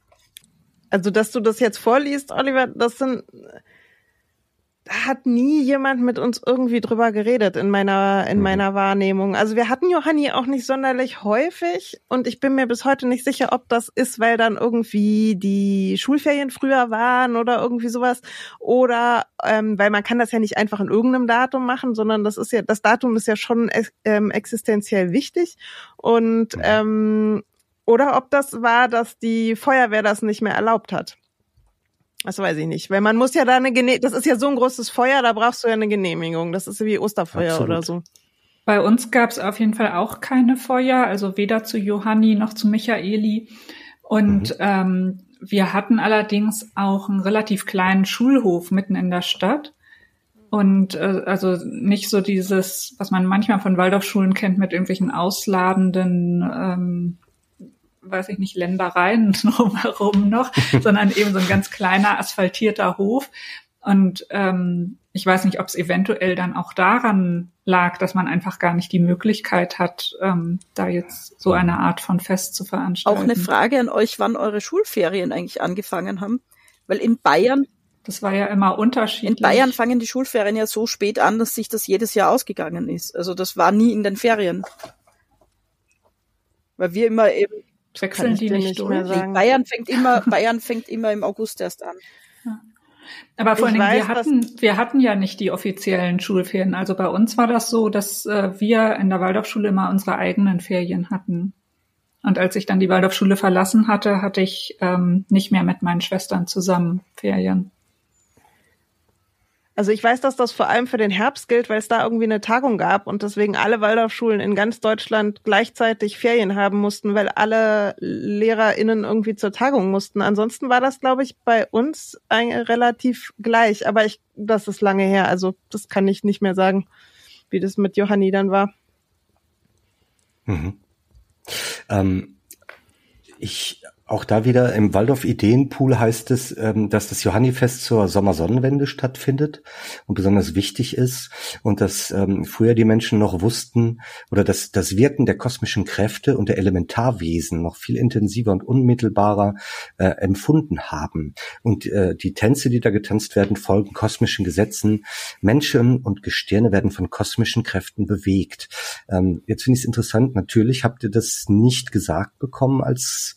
Also, dass du das jetzt vorliest, Oliver, das sind da hat nie jemand mit uns irgendwie drüber geredet in meiner in mhm. meiner Wahrnehmung. Also wir hatten Johanni auch nicht sonderlich häufig und ich bin mir bis heute nicht sicher, ob das ist, weil dann irgendwie die Schulferien früher waren oder irgendwie sowas oder ähm, weil man kann das ja nicht einfach in irgendeinem Datum machen, sondern das ist ja das Datum ist ja schon ähm, existenziell wichtig und mhm. ähm, oder ob das war, dass die Feuerwehr das nicht mehr erlaubt hat. Das weiß ich nicht, weil man muss ja da eine Genehmigung, das ist ja so ein großes Feuer, da brauchst du ja eine Genehmigung. Das ist wie Osterfeuer Absolut. oder so.
Bei uns gab es auf jeden Fall auch keine Feuer, also weder zu Johanni noch zu Michaeli. Und mhm. ähm, wir hatten allerdings auch einen relativ kleinen Schulhof mitten in der Stadt. Und äh, also nicht so dieses, was man manchmal von Waldorfschulen kennt, mit irgendwelchen ausladenden ähm, weiß ich nicht, Ländereien drumherum noch, sondern eben so ein ganz kleiner asphaltierter Hof. Und ähm, ich weiß nicht, ob es eventuell dann auch daran lag, dass man einfach gar nicht die Möglichkeit hat, ähm, da jetzt so eine Art von Fest zu veranstalten.
Auch eine Frage an euch, wann eure Schulferien eigentlich angefangen haben. Weil in Bayern
das war ja immer unterschiedlich.
In Bayern fangen die Schulferien ja so spät an, dass sich das jedes Jahr ausgegangen ist. Also das war nie in den Ferien. Weil wir immer eben
Wechseln die nicht, nicht mehr
sagen. Bayern fängt immer, Bayern fängt immer im August erst an.
Aber vor allen Dingen, wir hatten, wir hatten ja nicht die offiziellen Schulferien. Also bei uns war das so, dass äh, wir in der Waldorfschule immer unsere eigenen Ferien hatten. Und als ich dann die Waldorfschule verlassen hatte, hatte ich ähm, nicht mehr mit meinen Schwestern zusammen Ferien.
Also ich weiß, dass das vor allem für den Herbst gilt, weil es da irgendwie eine Tagung gab und deswegen alle Waldorfschulen in ganz Deutschland gleichzeitig Ferien haben mussten, weil alle LehrerInnen irgendwie zur Tagung mussten. Ansonsten war das, glaube ich, bei uns relativ gleich. Aber ich, das ist lange her. Also das kann ich nicht mehr sagen, wie das mit Johanni dann war.
Mhm. Ähm, ich auch da wieder im Waldorf Ideenpool heißt es, ähm, dass das Johannifest zur Sommersonnenwende stattfindet und besonders wichtig ist und dass ähm, früher die Menschen noch wussten oder dass das Wirken der kosmischen Kräfte und der Elementarwesen noch viel intensiver und unmittelbarer äh, empfunden haben. Und äh, die Tänze, die da getanzt werden, folgen kosmischen Gesetzen. Menschen und Gestirne werden von kosmischen Kräften bewegt. Ähm, jetzt finde ich es interessant, natürlich habt ihr das nicht gesagt bekommen als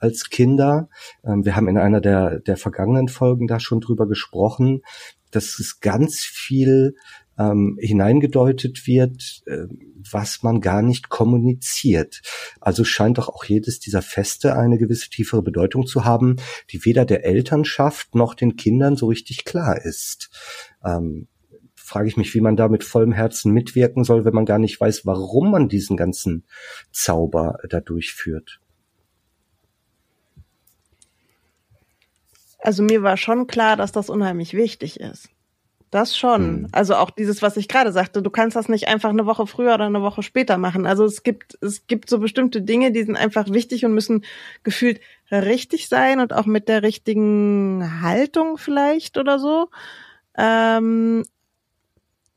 als Kinder. Ähm, wir haben in einer der, der vergangenen Folgen da schon drüber gesprochen, dass es ganz viel ähm, hineingedeutet wird, äh, was man gar nicht kommuniziert. Also scheint doch auch jedes dieser Feste eine gewisse tiefere Bedeutung zu haben, die weder der Elternschaft noch den Kindern so richtig klar ist. Ähm, frage ich mich, wie man da mit vollem Herzen mitwirken soll, wenn man gar nicht weiß, warum man diesen ganzen Zauber da durchführt.
Also mir war schon klar, dass das unheimlich wichtig ist. Das schon. Mhm. Also auch dieses, was ich gerade sagte, du kannst das nicht einfach eine Woche früher oder eine Woche später machen. Also es gibt, es gibt so bestimmte Dinge, die sind einfach wichtig und müssen gefühlt richtig sein und auch mit der richtigen Haltung vielleicht oder so. Ähm,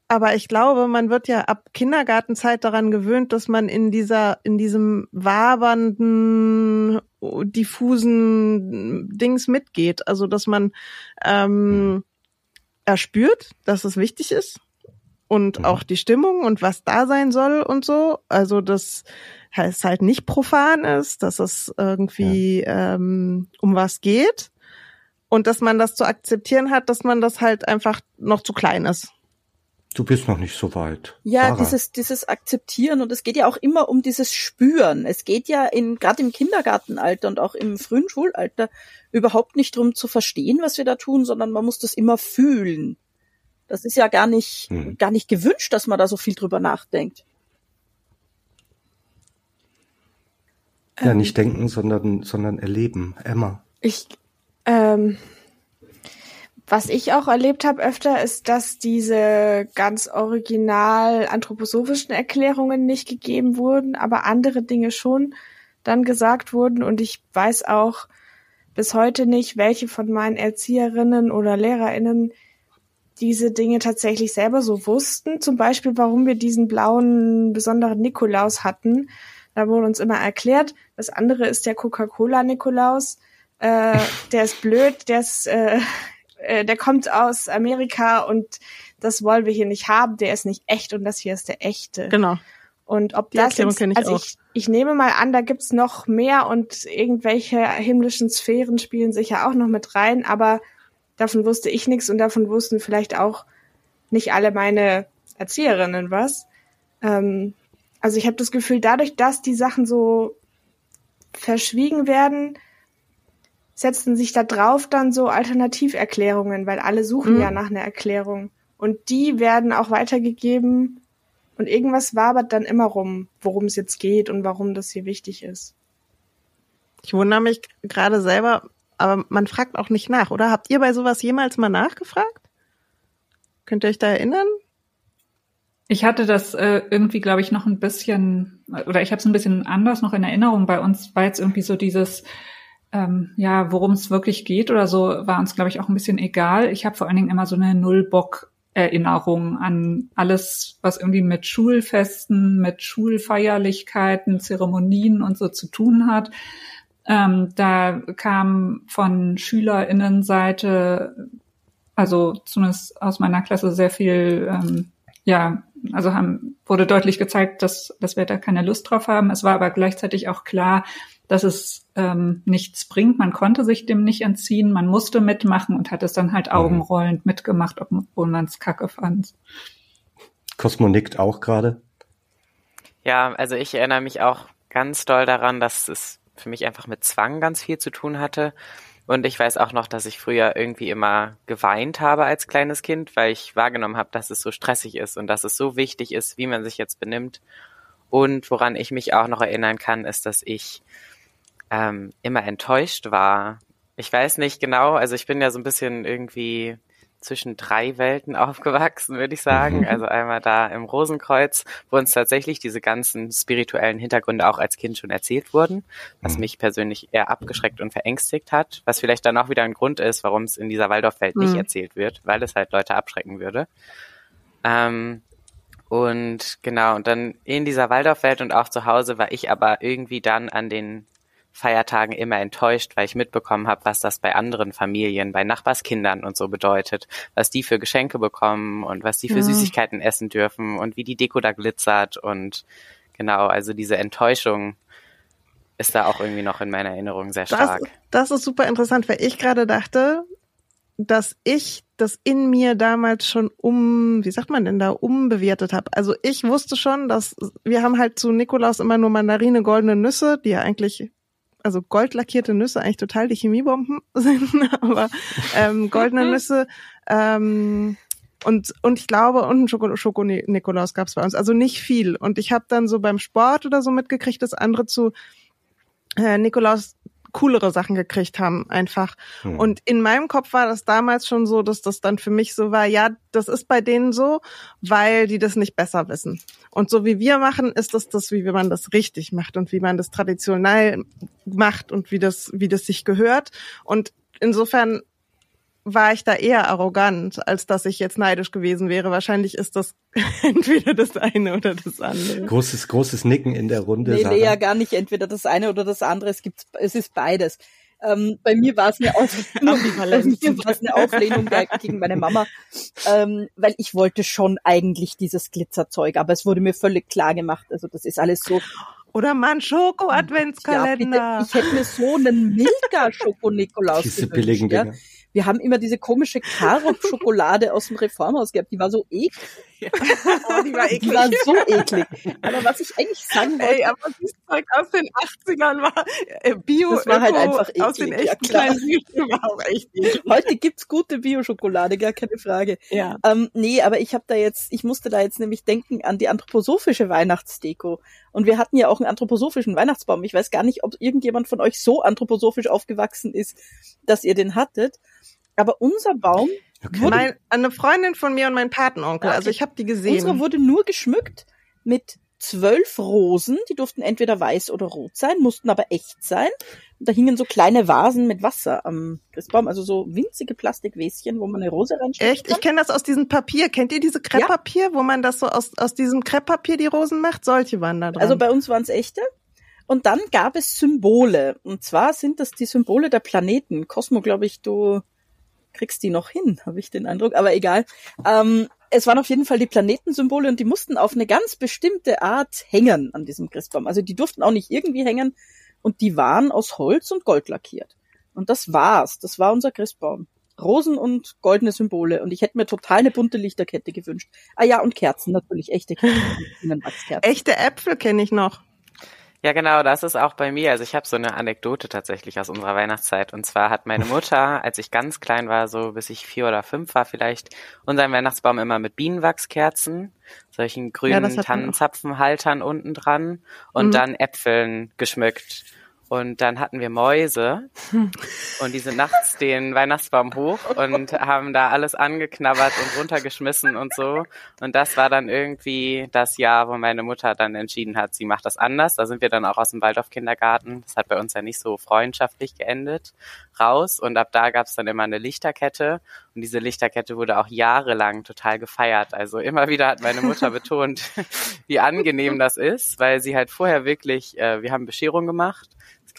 aber ich glaube, man wird ja ab Kindergartenzeit daran gewöhnt, dass man in dieser, in diesem wabernden, diffusen Dings mitgeht. Also, dass man ähm, erspürt, dass es wichtig ist und mhm. auch die Stimmung und was da sein soll und so. Also, dass es halt nicht profan ist, dass es irgendwie ja. ähm, um was geht und dass man das zu akzeptieren hat, dass man das halt einfach noch zu klein ist.
Du bist noch nicht so weit.
Ja, Sarah. dieses, dieses Akzeptieren und es geht ja auch immer um dieses Spüren. Es geht ja in, gerade im Kindergartenalter und auch im frühen Schulalter überhaupt nicht drum zu verstehen, was wir da tun, sondern man muss das immer fühlen. Das ist ja gar nicht, hm. gar nicht gewünscht, dass man da so viel drüber nachdenkt.
Ja, nicht denken, sondern, sondern erleben. Emma.
Ich, ähm, was ich auch erlebt habe öfter, ist, dass diese ganz original anthroposophischen Erklärungen nicht gegeben wurden, aber andere Dinge schon dann gesagt wurden. Und ich weiß auch bis heute nicht, welche von meinen Erzieherinnen oder Lehrerinnen diese Dinge tatsächlich selber so wussten. Zum Beispiel, warum wir diesen blauen besonderen Nikolaus hatten. Da wurde uns immer erklärt. Das andere ist der Coca-Cola-Nikolaus. Äh, der ist blöd, der ist, äh, äh, der kommt aus Amerika und das wollen wir hier nicht haben. Der ist nicht echt und das hier ist der echte.
Genau.
Und ob Die das jetzt, ich also ich, ich nehme mal an, da gibt's noch mehr und irgendwelche himmlischen Sphären spielen sicher auch noch mit rein, aber davon wusste ich nichts und davon wussten vielleicht auch nicht alle meine Erzieherinnen was. Ähm, also ich habe das Gefühl, dadurch, dass die Sachen so verschwiegen werden, setzen sich da drauf dann so Alternativerklärungen, weil alle suchen mhm. ja nach einer Erklärung. Und die werden auch weitergegeben und irgendwas wabert dann immer rum, worum es jetzt geht und warum das hier wichtig ist.
Ich wundere mich gerade selber, aber man fragt auch nicht nach, oder? Habt ihr bei sowas jemals mal nachgefragt? Könnt ihr euch da erinnern?
Ich hatte das äh, irgendwie, glaube ich, noch ein bisschen, oder ich habe es ein bisschen anders noch in Erinnerung. Bei uns war jetzt irgendwie so dieses, ähm, ja, worum es wirklich geht oder so, war uns, glaube ich, auch ein bisschen egal. Ich habe vor allen Dingen immer so eine Nullbock Erinnerung an alles, was irgendwie mit Schulfesten, mit Schulfeierlichkeiten, Zeremonien und so zu tun hat. Ähm, da kam von SchülerInnenseite, also zumindest aus meiner Klasse sehr viel, ähm, ja, also haben, wurde deutlich gezeigt, dass, dass wir da keine Lust drauf haben. Es war aber gleichzeitig auch klar, dass es ähm, nichts bringt. Man konnte sich dem nicht entziehen, man musste mitmachen und hat es dann halt mhm. augenrollend mitgemacht, obwohl man es kacke fand.
Cosmo nickt auch gerade.
Ja, also ich erinnere mich auch ganz doll daran, dass es für mich einfach mit Zwang ganz viel zu tun hatte. Und ich weiß auch noch, dass ich früher irgendwie immer geweint habe als kleines Kind, weil ich wahrgenommen habe, dass es so stressig ist und dass es so wichtig ist, wie man sich jetzt benimmt. Und woran ich mich auch noch erinnern kann, ist, dass ich ähm, immer enttäuscht war. Ich weiß nicht genau, also ich bin ja so ein bisschen irgendwie zwischen drei Welten aufgewachsen, würde ich sagen. Mhm. Also einmal da im Rosenkreuz, wo uns tatsächlich diese ganzen spirituellen Hintergründe auch als Kind schon erzählt wurden, was mhm. mich persönlich eher abgeschreckt und verängstigt hat, was vielleicht dann auch wieder ein Grund ist, warum es in dieser Waldorfwelt mhm. nicht erzählt wird, weil es halt Leute abschrecken würde. Ähm, und genau, und dann in dieser Waldorfwelt und auch zu Hause war ich aber irgendwie dann an den Feiertagen immer enttäuscht, weil ich mitbekommen habe, was das bei anderen Familien, bei Nachbarskindern und so bedeutet, was die für Geschenke bekommen und was die für ja. Süßigkeiten essen dürfen und wie die Deko da glitzert und genau, also diese Enttäuschung ist da auch irgendwie noch in meiner Erinnerung sehr stark.
Das, das ist super interessant, weil ich gerade dachte, dass ich das in mir damals schon um, wie sagt man denn da, umbewertet habe. Also ich wusste schon, dass wir haben halt zu Nikolaus immer nur Mandarine, goldene Nüsse, die ja eigentlich also goldlackierte Nüsse eigentlich total die Chemiebomben sind, aber ähm, goldene. Nüsse ähm, und und ich glaube und ein Schoko, Schoko Nikolaus gab es bei uns, also nicht viel. Und ich habe dann so beim Sport oder so mitgekriegt, dass andere zu äh, Nikolaus coolere Sachen gekriegt haben einfach. Hm. Und in meinem Kopf war das damals schon so, dass das dann für mich so war, ja, das ist bei denen so, weil die das nicht besser wissen. Und so wie wir machen, ist das das, wie man das richtig macht und wie man das traditionell macht und wie das, wie das sich gehört. Und insofern war ich da eher arrogant, als dass ich jetzt neidisch gewesen wäre. Wahrscheinlich ist das entweder das eine oder das andere.
Großes, großes Nicken in der Runde.
Nee, nee, ja gar nicht entweder das eine oder das andere. Es gibt, es ist beides. Ähm, bei mir war es eine, Auf eine Auflehnung gegen meine Mama, ähm, weil ich wollte schon eigentlich dieses Glitzerzeug, aber es wurde mir völlig klar gemacht. Also das ist alles so.
Oder mal ein Schoko-Adventskalender. Ja,
ich hätte mir so einen Milka-Schoko-Nikolaus gewünscht. Ja. Wir haben immer diese komische Karo-Schokolade aus dem Reformhaus gehabt. Die war so eklig. Ja. Oh, die war eklig. Die war so eklig. Aber was ich eigentlich sagen wollte. Ey,
aber das Zeug aus den 80ern war äh, Bio.
Das war halt einfach eklig.
Aus den echten ja, klar. war
auch echt eklig. Heute gibt's gute Bio-Schokolade, gar keine Frage. Ja. Ähm, nee, aber ich habe da jetzt, ich musste da jetzt nämlich denken an die anthroposophische Weihnachtsdeko. Und wir hatten ja auch einen anthroposophischen Weihnachtsbaum. Ich weiß gar nicht, ob irgendjemand von euch so anthroposophisch aufgewachsen ist, dass ihr den hattet. Aber unser Baum.
Okay. Mein, eine Freundin von mir und mein Patenonkel, okay. also ich habe die gesehen.
Unsere wurde nur geschmückt mit zwölf Rosen, die durften entweder weiß oder rot sein, mussten aber echt sein, da hingen so kleine Vasen mit Wasser am Christbaum, also so winzige Plastikwäschen, wo man eine Rose reinsteckt.
Echt? Kann. Ich kenne das aus diesem Papier. Kennt ihr diese Krepppapier, ja. wo man das so aus, aus diesem Krepppapier die Rosen macht? Solche waren da dran.
Also bei uns waren es echte. Und dann gab es Symbole. Und zwar sind das die Symbole der Planeten. Cosmo, glaube ich, du kriegst die noch hin, habe ich den Eindruck. Aber egal. Ähm, es waren auf jeden Fall die Planetensymbole und die mussten auf eine ganz bestimmte Art hängen an diesem Christbaum. Also die durften auch nicht irgendwie hängen, und die waren aus Holz und Gold lackiert. Und das war's. Das war unser Christbaum. Rosen und goldene Symbole. Und ich hätte mir total eine bunte Lichterkette gewünscht. Ah ja, und Kerzen natürlich, echte Kerzen.
echte Äpfel kenne ich noch.
Ja, genau, das ist auch bei mir. Also ich habe so eine Anekdote tatsächlich aus unserer Weihnachtszeit. Und zwar hat meine Mutter, als ich ganz klein war, so bis ich vier oder fünf war vielleicht, unseren Weihnachtsbaum immer mit Bienenwachskerzen, solchen grünen ja, Tannenzapfenhaltern unten dran und mhm. dann Äpfeln geschmückt. Und dann hatten wir Mäuse und die sind nachts den Weihnachtsbaum hoch und haben da alles angeknabbert und runtergeschmissen und so. Und das war dann irgendwie das Jahr, wo meine Mutter dann entschieden hat, sie macht das anders. Da sind wir dann auch aus dem Waldorf-Kindergarten. Das hat bei uns ja nicht so freundschaftlich geendet. Raus und ab da gab's dann immer eine Lichterkette und diese Lichterkette wurde auch jahrelang total gefeiert. Also immer wieder hat meine Mutter betont, wie angenehm das ist, weil sie halt vorher wirklich, äh, wir haben Bescherung gemacht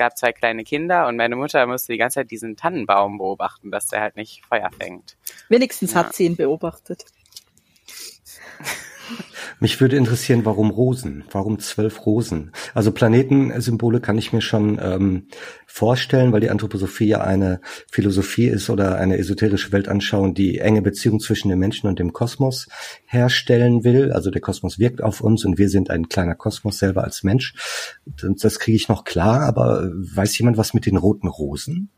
gab zwei kleine Kinder und meine Mutter musste die ganze Zeit diesen Tannenbaum beobachten, dass der halt nicht Feuer fängt.
Wenigstens ja. hat sie ihn beobachtet.
Mich würde interessieren, warum Rosen? Warum zwölf Rosen? Also Planetensymbole kann ich mir schon ähm, vorstellen, weil die Anthroposophie ja eine Philosophie ist oder eine esoterische Weltanschauung, die enge Beziehung zwischen dem Menschen und dem Kosmos herstellen will. Also der Kosmos wirkt auf uns und wir sind ein kleiner Kosmos selber als Mensch. Das kriege ich noch klar, aber weiß jemand was mit den roten Rosen?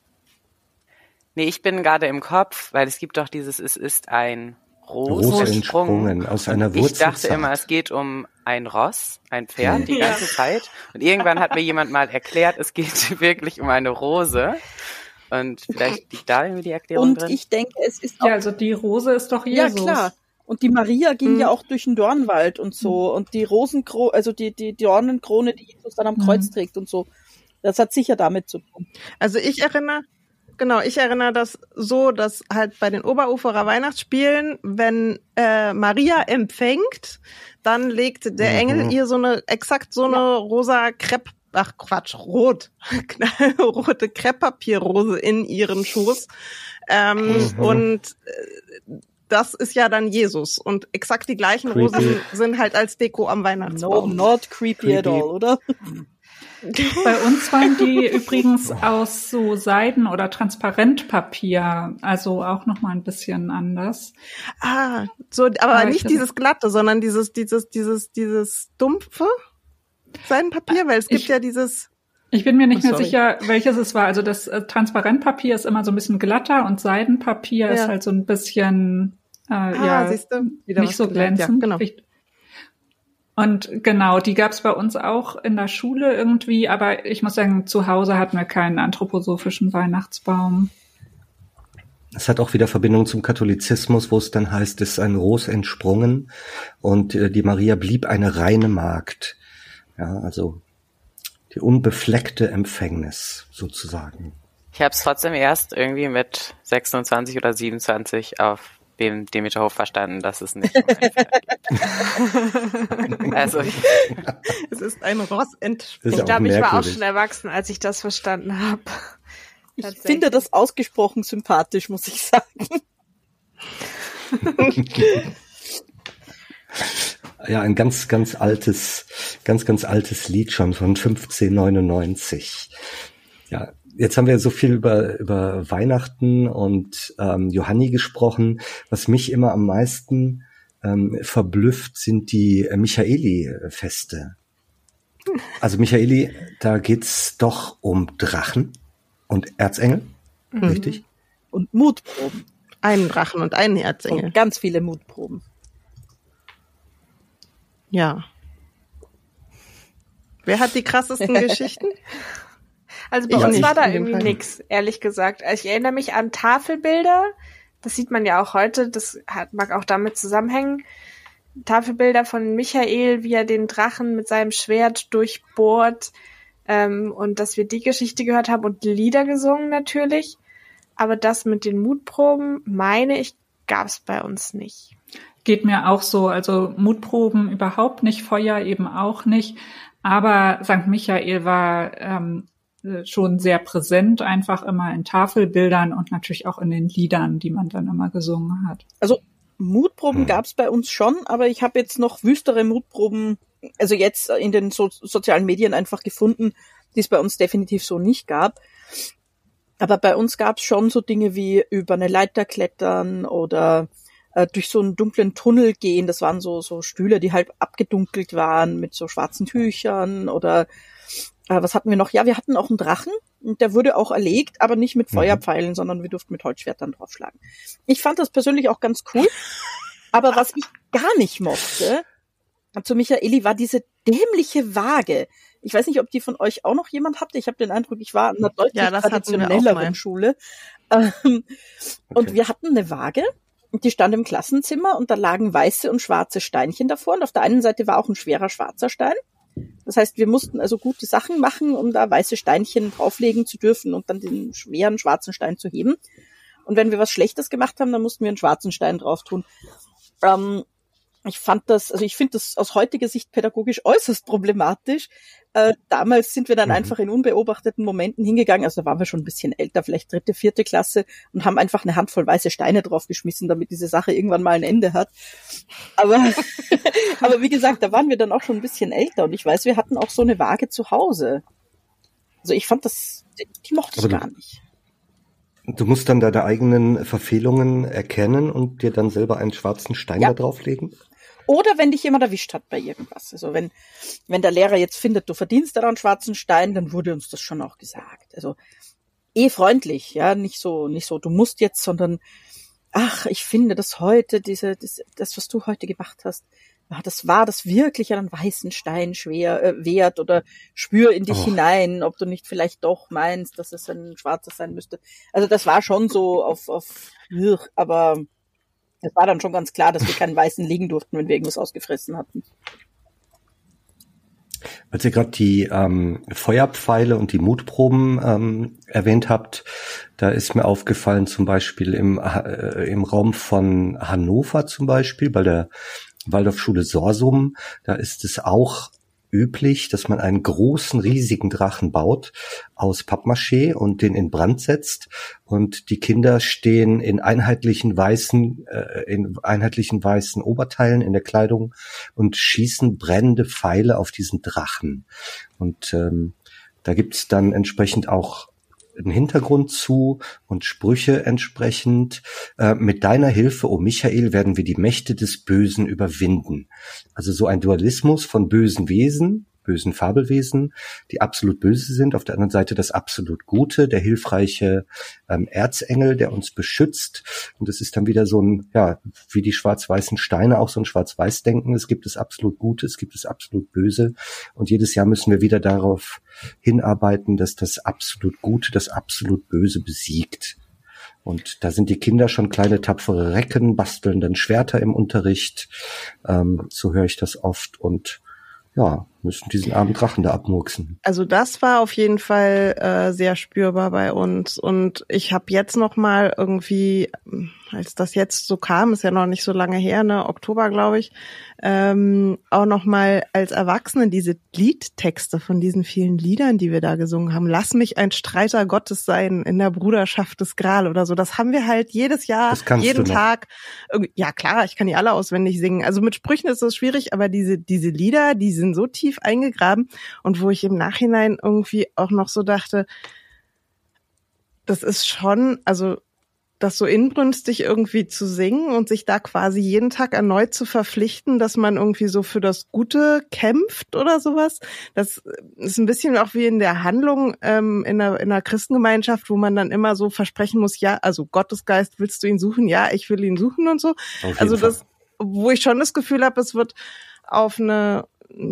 Nee, ich bin gerade im Kopf, weil es gibt doch dieses, es ist ein
Rosen entsprungen aus einer Wurzel.
Ich dachte immer, es geht um ein Ross, ein Pferd, die ganze Zeit. Und irgendwann hat mir jemand mal erklärt, es geht wirklich um eine Rose. Und vielleicht liegt da irgendwie die Erklärung
Und
drin.
ich denke, es ist
auch, Ja, also die Rose ist doch Jesus.
Ja, klar. Und die Maria ging mhm. ja auch durch den Dornwald und so. Mhm. Und die Rosenkrone, also die, die Dornenkrone, die Jesus dann am Kreuz mhm. trägt und so. Das hat sicher damit zu tun.
Also ich erinnere, Genau, ich erinnere das so, dass halt bei den Oberuferer Weihnachtsspielen, wenn äh, Maria empfängt, dann legt der mhm. Engel ihr so eine, exakt so eine ja. rosa Krepp, ach Quatsch, rot, rote Krepppapierrose in ihren Schoß. Ähm, mhm. Und äh, das ist ja dann Jesus. Und exakt die gleichen creepy. Rosen sind halt als Deko am Weihnachtsbaum.
No, not creepy, creepy. at all, oder?
Bei uns waren die übrigens aus so Seiden- oder Transparentpapier, also auch noch mal ein bisschen anders.
Ah, so, aber, aber nicht dieses glatte, sondern dieses, dieses, dieses, dieses dumpfe Seidenpapier, weil es gibt ich, ja dieses.
Ich bin mir nicht oh, mehr sicher, welches es war. Also das äh, Transparentpapier ist immer so ein bisschen glatter und Seidenpapier ja. ist halt so ein bisschen äh, ah, ja, nicht so glänzend. Ja, genau. Und genau, die gab es bei uns auch in der Schule irgendwie, aber ich muss sagen, zu Hause hatten wir keinen anthroposophischen Weihnachtsbaum.
Es hat auch wieder Verbindung zum Katholizismus, wo es dann heißt, es ist ein Ros entsprungen und äh, die Maria blieb eine reine Magd. Ja, also die unbefleckte Empfängnis sozusagen.
Ich habe es trotzdem erst irgendwie mit 26 oder 27 auf dem Demeterhof verstanden, dass es nicht um
Also es ist ein Ross.
Ich glaube, ich war auch schon erwachsen, als ich das verstanden habe.
Ich finde das ausgesprochen sympathisch, muss ich sagen.
ja, ein ganz, ganz altes, ganz, ganz altes Lied schon von 1599. Ja, jetzt haben wir so viel über, über Weihnachten und ähm, Johanni gesprochen. Was mich immer am meisten ähm, verblüfft, sind die äh, Michaeli-Feste. Also Michaeli, da geht's doch um Drachen und Erzengel, mhm. richtig?
Und Mutproben.
Einen Drachen und einen Erzengel. Und
ganz viele Mutproben.
Ja. Wer hat die krassesten Geschichten?
Also bei ja, uns war da irgendwie nix, ehrlich gesagt. Also ich erinnere mich an Tafelbilder. Das sieht man ja auch heute. Das hat, mag auch damit zusammenhängen. Tafelbilder von Michael, wie er den Drachen mit seinem Schwert durchbohrt. ähm, und dass wir die Geschichte gehört haben und Lieder gesungen natürlich. Aber das mit den Mutproben, meine ich, gab es bei uns nicht.
Geht mir auch so. Also Mutproben überhaupt nicht, Feuer eben auch nicht. Aber St. Michael war ähm, schon sehr präsent, einfach immer in Tafelbildern und natürlich auch in den Liedern, die man dann immer gesungen hat.
Also Mutproben hm. gab es bei uns schon, aber ich habe jetzt noch wüstere Mutproben, also jetzt in den so sozialen Medien einfach gefunden, die es bei uns definitiv so nicht gab. Aber bei uns gab es schon so Dinge wie über eine Leiter klettern oder äh, durch so einen dunklen Tunnel gehen. Das waren so, so Stühle, die halb abgedunkelt waren mit so schwarzen Tüchern oder äh, was hatten wir noch? Ja, wir hatten auch einen Drachen und der wurde auch erlegt, aber nicht mit mhm. Feuerpfeilen, mhm. sondern wir durften mit Holzschwertern draufschlagen. Ich fand das persönlich auch ganz cool. aber was ich gar nicht mochte, zu Michaeli, war diese dämliche Waage. Ich weiß nicht, ob die von euch auch noch jemand hatte. Ich habe den Eindruck, ich war in einer deutlich ja, traditionelleren Schule. Ähm, okay. Und wir hatten eine Waage und die stand im Klassenzimmer und da lagen weiße und schwarze Steinchen davor. Und auf der einen Seite war auch ein schwerer schwarzer Stein. Das heißt, wir mussten also gute Sachen machen, um da weiße Steinchen drauflegen zu dürfen und dann den schweren schwarzen Stein zu heben. Und wenn wir was Schlechtes gemacht haben, dann mussten wir einen schwarzen Stein drauf tun. Ähm, ich fand das, also ich finde das aus heutiger Sicht pädagogisch äußerst problematisch. Äh, damals sind wir dann mhm. einfach in unbeobachteten Momenten hingegangen, also da waren wir schon ein bisschen älter, vielleicht dritte, vierte Klasse und haben einfach eine Handvoll weiße Steine draufgeschmissen, damit diese Sache irgendwann mal ein Ende hat. Aber, aber wie gesagt, da waren wir dann auch schon ein bisschen älter und ich weiß, wir hatten auch so eine Waage zu Hause. Also ich fand das, die mochte ich aber gar nicht.
Du musst dann deine eigenen Verfehlungen erkennen und dir dann selber einen schwarzen Stein ja. da drauflegen?
Oder wenn dich jemand erwischt hat bei irgendwas. Also wenn, wenn der Lehrer jetzt findet, du verdienst daran schwarzen Stein, dann wurde uns das schon auch gesagt. Also eh freundlich, ja, nicht so, nicht so, du musst jetzt, sondern ach, ich finde das heute, diese, das, das was du heute gemacht hast, ja, das war das wirklich einen weißen Stein schwer äh, wert oder spür in dich oh. hinein, ob du nicht vielleicht doch meinst, dass es ein schwarzer sein müsste. Also das war schon so auf, auf aber es war dann schon ganz klar, dass wir keinen weißen liegen durften, wenn wir irgendwas ausgefressen hatten.
Als ihr gerade die ähm, Feuerpfeile und die Mutproben ähm, erwähnt habt, da ist mir aufgefallen, zum Beispiel im, äh, im Raum von Hannover zum Beispiel, bei der Waldorfschule Sorsum, da ist es auch üblich, dass man einen großen, riesigen Drachen baut aus Pappmaché und den in Brand setzt und die Kinder stehen in einheitlichen weißen, äh, in einheitlichen weißen Oberteilen in der Kleidung und schießen brennende Pfeile auf diesen Drachen. Und ähm, da gibt's dann entsprechend auch einen Hintergrund zu und Sprüche entsprechend. Äh, mit deiner Hilfe, o oh Michael, werden wir die Mächte des Bösen überwinden. Also so ein Dualismus von bösen Wesen, bösen Fabelwesen, die absolut böse sind. Auf der anderen Seite das absolut Gute, der hilfreiche ähm, Erzengel, der uns beschützt. Und es ist dann wieder so ein, ja, wie die schwarz-weißen Steine, auch so ein schwarz-weiß-Denken. Es gibt es absolut Gute, es gibt es absolut Böse. Und jedes Jahr müssen wir wieder darauf hinarbeiten, dass das absolut Gute, das absolut Böse besiegt. Und da sind die Kinder schon kleine tapfere Recken, basteln dann Schwerter im Unterricht. Ähm, so höre ich das oft. Und ja, müssen diesen armen Drachen da abmurksen.
Also das war auf jeden Fall äh, sehr spürbar bei uns und ich habe jetzt noch mal irgendwie, als das jetzt so kam, ist ja noch nicht so lange her, ne, Oktober glaube ich, ähm, auch noch mal als Erwachsene diese Liedtexte von diesen vielen Liedern, die wir da gesungen haben. Lass mich ein Streiter Gottes sein in der Bruderschaft des Gral oder so. Das haben wir halt jedes Jahr, jeden Tag. Ja klar, ich kann die alle auswendig singen. Also mit Sprüchen ist das schwierig, aber diese diese Lieder, die sind so tief eingegraben und wo ich im Nachhinein irgendwie auch noch so dachte, das ist schon, also das so inbrünstig irgendwie zu singen und sich da quasi jeden Tag erneut zu verpflichten, dass man irgendwie so für das Gute kämpft oder sowas. Das ist ein bisschen auch wie in der Handlung ähm, in, einer, in einer Christengemeinschaft, wo man dann immer so versprechen muss, ja, also Gottesgeist, willst du ihn suchen? Ja, ich will ihn suchen und so. Also das, wo ich schon das Gefühl habe, es wird auf eine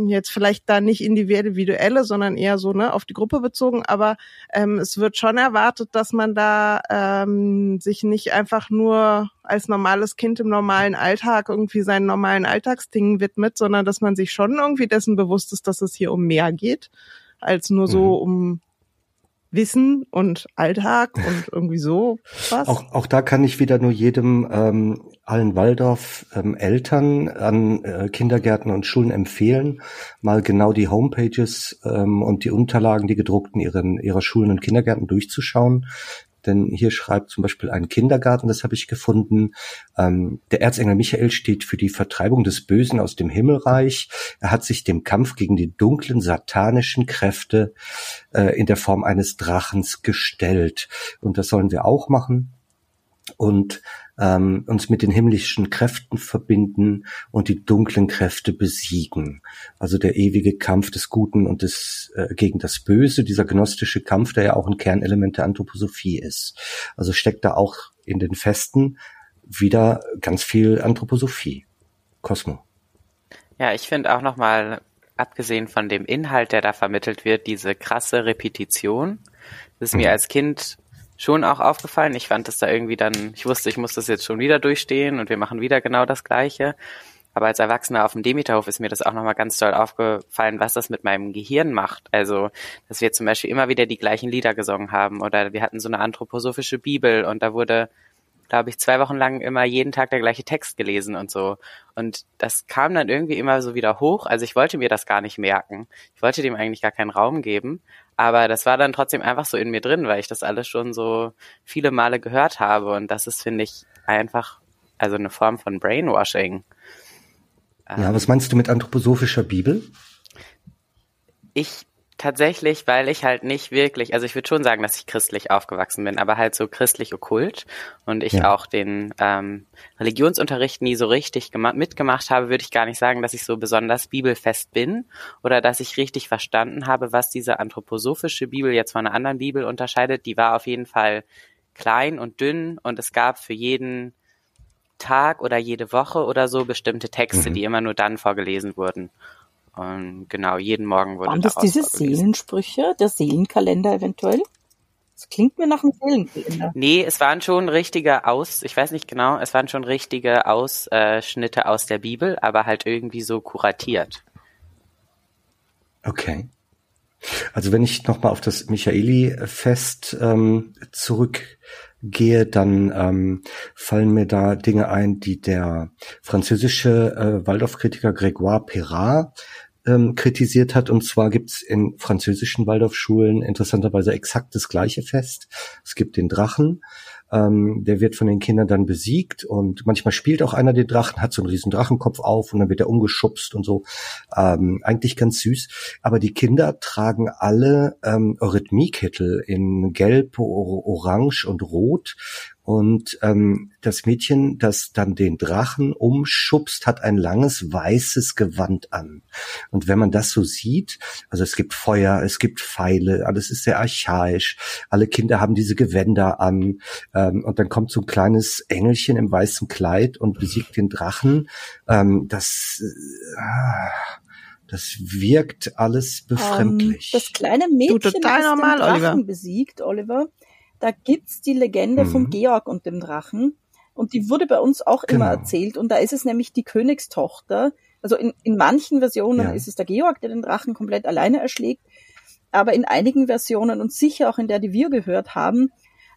jetzt vielleicht da nicht individuelle, sondern eher so ne auf die Gruppe bezogen, aber ähm, es wird schon erwartet, dass man da ähm, sich nicht einfach nur als normales Kind im normalen Alltag irgendwie seinen normalen Alltagsdingen widmet, sondern dass man sich schon irgendwie dessen bewusst ist, dass es hier um mehr geht als nur so mhm. um Wissen und Alltag und irgendwie so
was. Auch, auch da kann ich wieder nur jedem ähm, allen Waldorf ähm, Eltern an äh, Kindergärten und Schulen empfehlen, mal genau die Homepages ähm, und die Unterlagen, die gedruckten ihren, ihrer Schulen und Kindergärten durchzuschauen. Denn hier schreibt zum Beispiel ein Kindergarten, das habe ich gefunden, ähm, der Erzengel Michael steht für die Vertreibung des Bösen aus dem Himmelreich. Er hat sich dem Kampf gegen die dunklen satanischen Kräfte äh, in der Form eines Drachens gestellt. Und das sollen wir auch machen. Und ähm, uns mit den himmlischen Kräften verbinden und die dunklen Kräfte besiegen. Also der ewige Kampf des Guten und des äh, gegen das Böse, dieser gnostische Kampf, der ja auch ein Kernelement der Anthroposophie ist. Also steckt da auch in den Festen wieder ganz viel Anthroposophie. Cosmo.
Ja, ich finde auch nochmal, abgesehen von dem Inhalt, der da vermittelt wird, diese krasse Repetition. Das ist mir mhm. als Kind schon auch aufgefallen. Ich fand das da irgendwie dann, ich wusste, ich muss das jetzt schon wieder durchstehen und wir machen wieder genau das Gleiche. Aber als Erwachsener auf dem Demeterhof ist mir das auch nochmal ganz toll aufgefallen, was das mit meinem Gehirn macht. Also, dass wir zum Beispiel immer wieder die gleichen Lieder gesungen haben oder wir hatten so eine anthroposophische Bibel und da wurde, glaube ich, zwei Wochen lang immer jeden Tag der gleiche Text gelesen und so. Und das kam dann irgendwie immer so wieder hoch. Also ich wollte mir das gar nicht merken. Ich wollte dem eigentlich gar keinen Raum geben. Aber das war dann trotzdem einfach so in mir drin, weil ich das alles schon so viele Male gehört habe. Und das ist, finde ich, einfach also eine Form von Brainwashing.
Ja, was meinst du mit anthroposophischer Bibel?
Ich tatsächlich, weil ich halt nicht wirklich, also ich würde schon sagen, dass ich christlich aufgewachsen bin, aber halt so christlich okkult und ich ja. auch den ähm, Religionsunterricht nie so richtig mitgemacht habe, würde ich gar nicht sagen, dass ich so besonders bibelfest bin oder dass ich richtig verstanden habe, was diese anthroposophische Bibel jetzt von einer anderen Bibel unterscheidet. Die war auf jeden Fall klein und dünn und es gab für jeden Tag oder jede Woche oder so bestimmte Texte, mhm. die immer nur dann vorgelesen wurden. Und genau, jeden Morgen wurde
Waren das diese Seelensprüche, der Seelenkalender eventuell? Das klingt mir nach einem Seelenkalender.
Nee, es waren schon richtige Aus, ich weiß nicht genau, es waren schon richtige Ausschnitte aus der Bibel, aber halt irgendwie so kuratiert.
Okay. Also wenn ich nochmal auf das Michaeli-Fest ähm, zurückgehe, dann ähm, fallen mir da Dinge ein, die der französische äh, Waldorfkritiker Grégoire Perrat ähm, kritisiert hat. Und zwar gibt's in französischen Waldorfschulen interessanterweise exakt das gleiche Fest. Es gibt den Drachen, ähm, der wird von den Kindern dann besiegt und manchmal spielt auch einer den Drachen, hat so einen riesen Drachenkopf auf und dann wird er umgeschubst und so. Ähm, eigentlich ganz süß. Aber die Kinder tragen alle ähm, Eurythmiekittel in Gelb, Orange und Rot und ähm, das Mädchen, das dann den Drachen umschubst, hat ein langes weißes Gewand an. Und wenn man das so sieht, also es gibt Feuer, es gibt Pfeile, alles ist sehr archaisch. Alle Kinder haben diese Gewänder an. Ähm, und dann kommt so ein kleines Engelchen im weißen Kleid und besiegt den Drachen. Ähm, das äh, das wirkt alles befremdlich.
Um, ähm, das kleine Mädchen, du, total das normal, den Drachen Oliver. besiegt, Oliver, da gibt's die Legende mhm. vom Georg und dem Drachen. Und die wurde bei uns auch genau. immer erzählt. Und da ist es nämlich die Königstochter. Also in, in manchen Versionen ja. ist es der Georg, der den Drachen komplett alleine erschlägt. Aber in einigen Versionen und sicher auch in der, die wir gehört haben,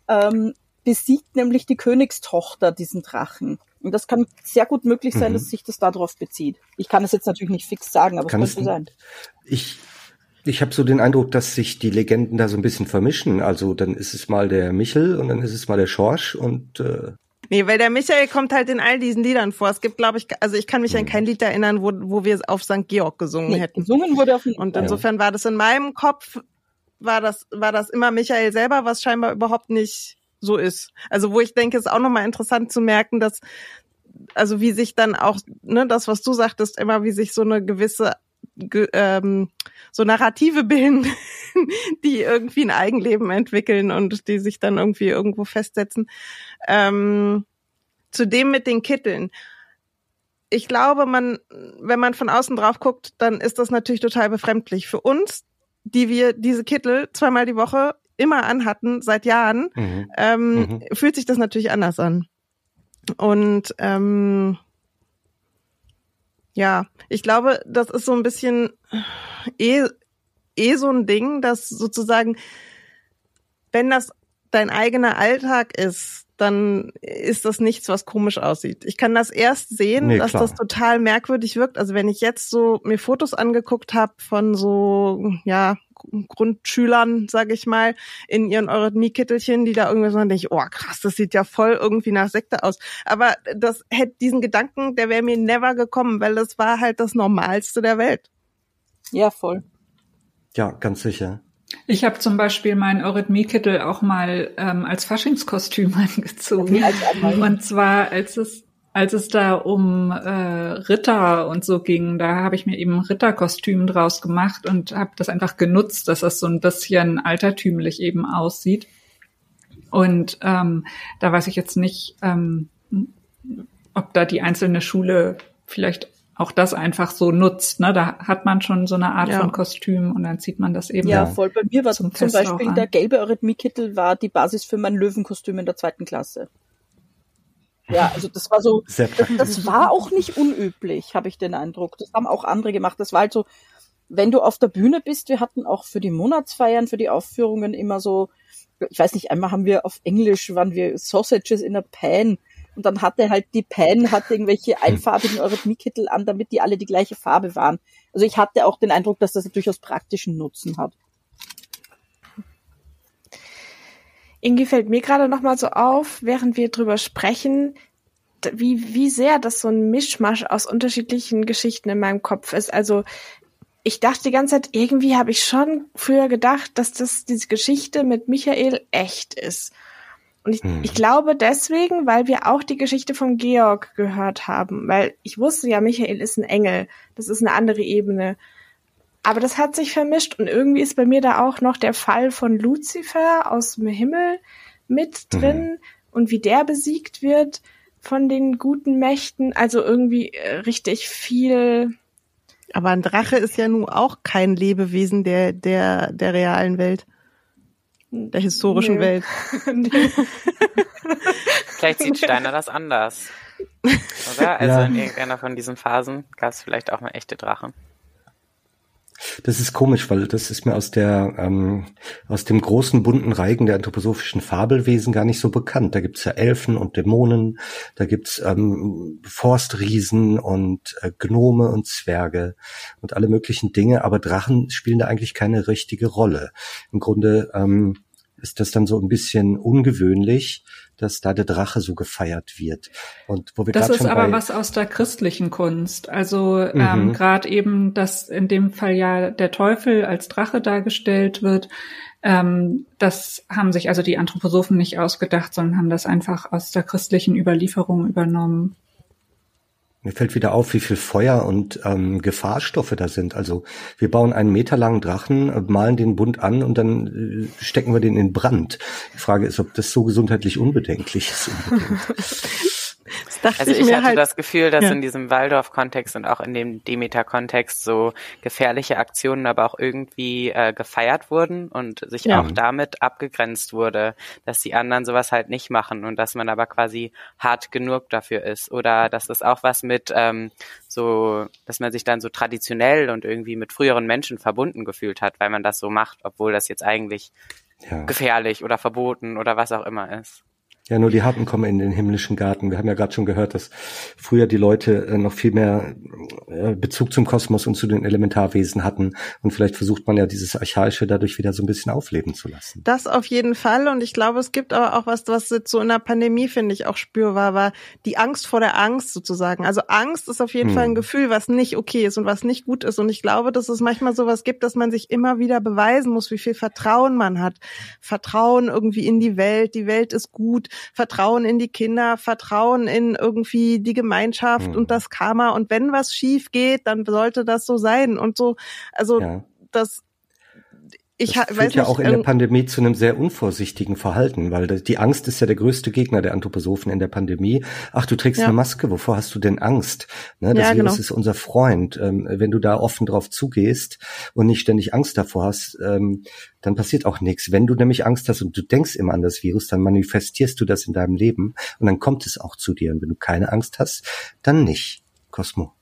ähm, besiegt nämlich die Königstochter diesen Drachen. Und das kann sehr gut möglich sein, mhm. dass sich das darauf bezieht. Ich kann es jetzt natürlich nicht fix sagen, aber
kann
es könnte sein.
Ich, ich habe so den Eindruck, dass sich die Legenden da so ein bisschen vermischen. Also dann ist es mal der Michel und dann ist es mal der Schorsch und äh
Nee, weil der Michael kommt halt in all diesen Liedern vor. Es gibt, glaube ich, also ich kann mich an hm. kein Lied erinnern, wo, wo wir auf St. Georg gesungen nee, hätten.
Gesungen wurde auf
Und insofern war das in meinem Kopf, war das, war das immer Michael selber, was scheinbar überhaupt nicht so ist. Also wo ich denke, ist auch nochmal interessant zu merken, dass, also wie sich dann auch, ne, das, was du sagtest, immer wie sich so eine gewisse ähm, so Narrative bilden, die irgendwie ein Eigenleben entwickeln und die sich dann irgendwie irgendwo festsetzen. Ähm, zudem mit den Kitteln. Ich glaube, man, wenn man von außen drauf guckt, dann ist das natürlich total befremdlich. Für uns, die wir diese Kittel zweimal die Woche immer anhatten, seit Jahren, mhm. Ähm, mhm. fühlt sich das natürlich anders an. Und ähm, ja, ich glaube, das ist so ein bisschen eh eh so ein Ding, dass sozusagen, wenn das dein eigener Alltag ist, dann ist das nichts, was komisch aussieht. Ich kann das erst sehen, nee, dass klar. das total merkwürdig wirkt. Also wenn ich jetzt so mir Fotos angeguckt habe von so ja Grundschülern, sage ich mal, in ihren Eurythmiekittelchen, die da irgendwie so denke ich, oh krass, das sieht ja voll irgendwie nach Sekte aus. Aber das hätte diesen Gedanken, der wäre mir never gekommen, weil das war halt das Normalste der Welt.
Ja, voll.
Ja, ganz sicher.
Ich habe zum Beispiel meinen Eurythmiekittel auch mal ähm, als Faschingskostüm angezogen. Und zwar, als es als es da um äh, Ritter und so ging, da habe ich mir eben Ritterkostüm draus gemacht und habe das einfach genutzt, dass das so ein bisschen altertümlich eben aussieht. Und ähm, da weiß ich jetzt nicht, ähm, ob da die einzelne Schule vielleicht auch das einfach so nutzt. Ne? Da hat man schon so eine Art ja. von Kostüm und dann zieht man das eben.
Ja, voll. Bei mir war zum, zum Beispiel der gelbe Eurythmiekittel war die Basis für mein Löwenkostüm in der zweiten Klasse. Ja, also das war so, das, das, war auch nicht unüblich, habe ich den Eindruck. Das haben auch andere gemacht. Das war halt so, wenn du auf der Bühne bist, wir hatten auch für die Monatsfeiern, für die Aufführungen immer so, ich weiß nicht, einmal haben wir auf Englisch, waren wir Sausages in a Pan und dann hatte halt die Pan hatte irgendwelche einfarbigen Eurythmiekittel an, damit die alle die gleiche Farbe waren. Also ich hatte auch den Eindruck, dass das durchaus praktischen Nutzen hat.
Irgendwie fällt mir gerade noch mal so auf, während wir drüber sprechen, wie, wie sehr das so ein Mischmasch aus unterschiedlichen Geschichten in meinem Kopf ist. Also ich dachte die ganze Zeit, irgendwie habe ich schon früher gedacht, dass das diese Geschichte mit Michael echt ist. Und ich, hm. ich glaube deswegen, weil wir auch die Geschichte von Georg gehört haben, weil ich wusste ja, Michael ist ein Engel. Das ist eine andere Ebene. Aber das hat sich vermischt und irgendwie ist bei mir da auch noch der Fall von Lucifer aus dem Himmel mit mhm. drin mhm. und wie der besiegt wird von den guten Mächten. Also irgendwie äh, richtig viel.
Aber ein Drache ist ja nun auch kein Lebewesen der, der, der realen Welt. Der historischen Nö. Welt.
vielleicht sieht Steiner das anders. Oder? Also ja. in irgendeiner von diesen Phasen gab es vielleicht auch mal echte Drachen.
Das ist komisch, weil das ist mir aus der ähm, aus dem großen bunten Reigen der anthroposophischen Fabelwesen gar nicht so bekannt. Da gibt's ja Elfen und Dämonen, da gibt's ähm, Forstriesen und äh, Gnome und Zwerge und alle möglichen Dinge, aber Drachen spielen da eigentlich keine richtige Rolle. Im Grunde ähm, ist das dann so ein bisschen ungewöhnlich, dass da der Drache so gefeiert wird. Und wo wir
das ist aber was aus der christlichen Kunst. Also ähm, mhm. gerade eben, dass in dem Fall ja der Teufel als Drache dargestellt wird. Ähm, das haben sich also die Anthroposophen nicht ausgedacht, sondern haben das einfach aus der christlichen Überlieferung übernommen.
Mir fällt wieder auf, wie viel Feuer und ähm, Gefahrstoffe da sind. Also wir bauen einen meterlangen Drachen, äh, malen den bunt an und dann äh, stecken wir den in Brand. Die Frage ist, ob das so gesundheitlich unbedenklich ist.
also ich, ich hatte halt, das Gefühl, dass ja. in diesem Waldorf-Kontext und auch in dem Demeter-Kontext so gefährliche Aktionen aber auch irgendwie äh, gefeiert wurden und sich ja. auch damit abgegrenzt wurde, dass die anderen sowas halt nicht machen und dass man aber quasi hart genug dafür ist oder dass das auch was mit ähm, so, dass man sich dann so traditionell und irgendwie mit früheren Menschen verbunden gefühlt hat, weil man das so macht, obwohl das jetzt eigentlich ja. gefährlich oder verboten oder was auch immer ist.
Ja, nur die Harten kommen in den himmlischen Garten. Wir haben ja gerade schon gehört, dass früher die Leute äh, noch viel mehr äh, Bezug zum Kosmos und zu den Elementarwesen hatten. Und vielleicht versucht man ja dieses Archaische dadurch wieder so ein bisschen aufleben zu lassen.
Das auf jeden Fall. Und ich glaube, es gibt aber auch was, was jetzt so in der Pandemie, finde ich, auch spürbar war. Die Angst vor der Angst sozusagen. Also Angst ist auf jeden hm. Fall ein Gefühl, was nicht okay ist und was nicht gut ist. Und ich glaube, dass es manchmal sowas gibt, dass man sich immer wieder beweisen muss, wie viel Vertrauen man hat. Vertrauen irgendwie in die Welt. Die Welt ist gut Vertrauen in die Kinder, Vertrauen in irgendwie die Gemeinschaft mhm. und das Karma. Und wenn was schief geht, dann sollte das so sein. Und so, also ja. das
ich das führt ja auch in der ähm, Pandemie zu einem sehr unvorsichtigen Verhalten, weil die Angst ist ja der größte Gegner der Anthroposophen in der Pandemie. Ach, du trägst ja. eine Maske, wovor hast du denn Angst? Ne, das ja, Virus genau. ist unser Freund. Ähm, wenn du da offen drauf zugehst und nicht ständig Angst davor hast, ähm, dann passiert auch nichts. Wenn du nämlich Angst hast und du denkst immer an das Virus, dann manifestierst du das in deinem Leben und dann kommt es auch zu dir. Und wenn du keine Angst hast, dann nicht. Cosmo.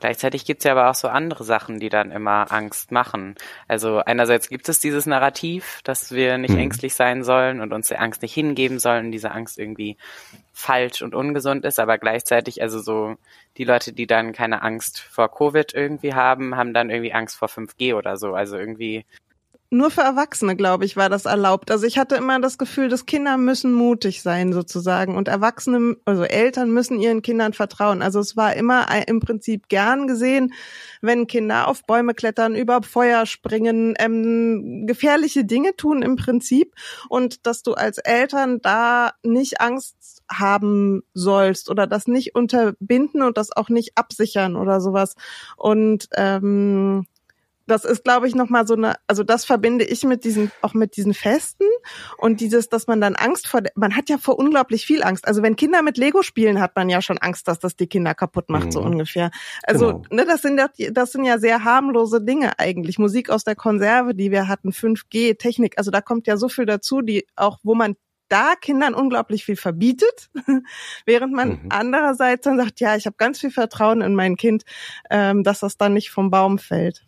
Gleichzeitig gibt's ja aber auch so andere Sachen, die dann immer Angst machen. Also einerseits gibt es dieses Narrativ, dass wir nicht mhm. ängstlich sein sollen und uns der Angst nicht hingeben sollen, diese Angst irgendwie falsch und ungesund ist, aber gleichzeitig, also so die Leute, die dann keine Angst vor Covid irgendwie haben, haben dann irgendwie Angst vor 5G oder so. Also irgendwie
nur für Erwachsene, glaube ich, war das erlaubt. Also ich hatte immer das Gefühl, dass Kinder müssen mutig sein sozusagen und Erwachsene, also Eltern müssen ihren Kindern vertrauen. Also es war immer im Prinzip gern gesehen, wenn Kinder auf Bäume klettern, über Feuer springen, ähm, gefährliche Dinge tun im Prinzip und dass du als Eltern da nicht Angst haben sollst oder das nicht unterbinden und das auch nicht absichern oder sowas. Und ähm, das ist, glaube ich, nochmal so eine, also das verbinde ich mit diesen, auch mit diesen Festen und dieses, dass man dann Angst vor, man hat ja vor unglaublich viel Angst. Also wenn Kinder mit Lego spielen, hat man ja schon Angst, dass das die Kinder kaputt macht, mhm. so ungefähr. Also, genau. ne, das sind ja, das sind ja sehr harmlose Dinge eigentlich. Musik aus der Konserve, die wir hatten, 5G, Technik, also da kommt ja so viel dazu, die auch, wo man da Kindern unglaublich viel verbietet, während man mhm. andererseits dann sagt, ja, ich habe ganz viel Vertrauen in mein Kind, ähm, dass das dann nicht vom Baum fällt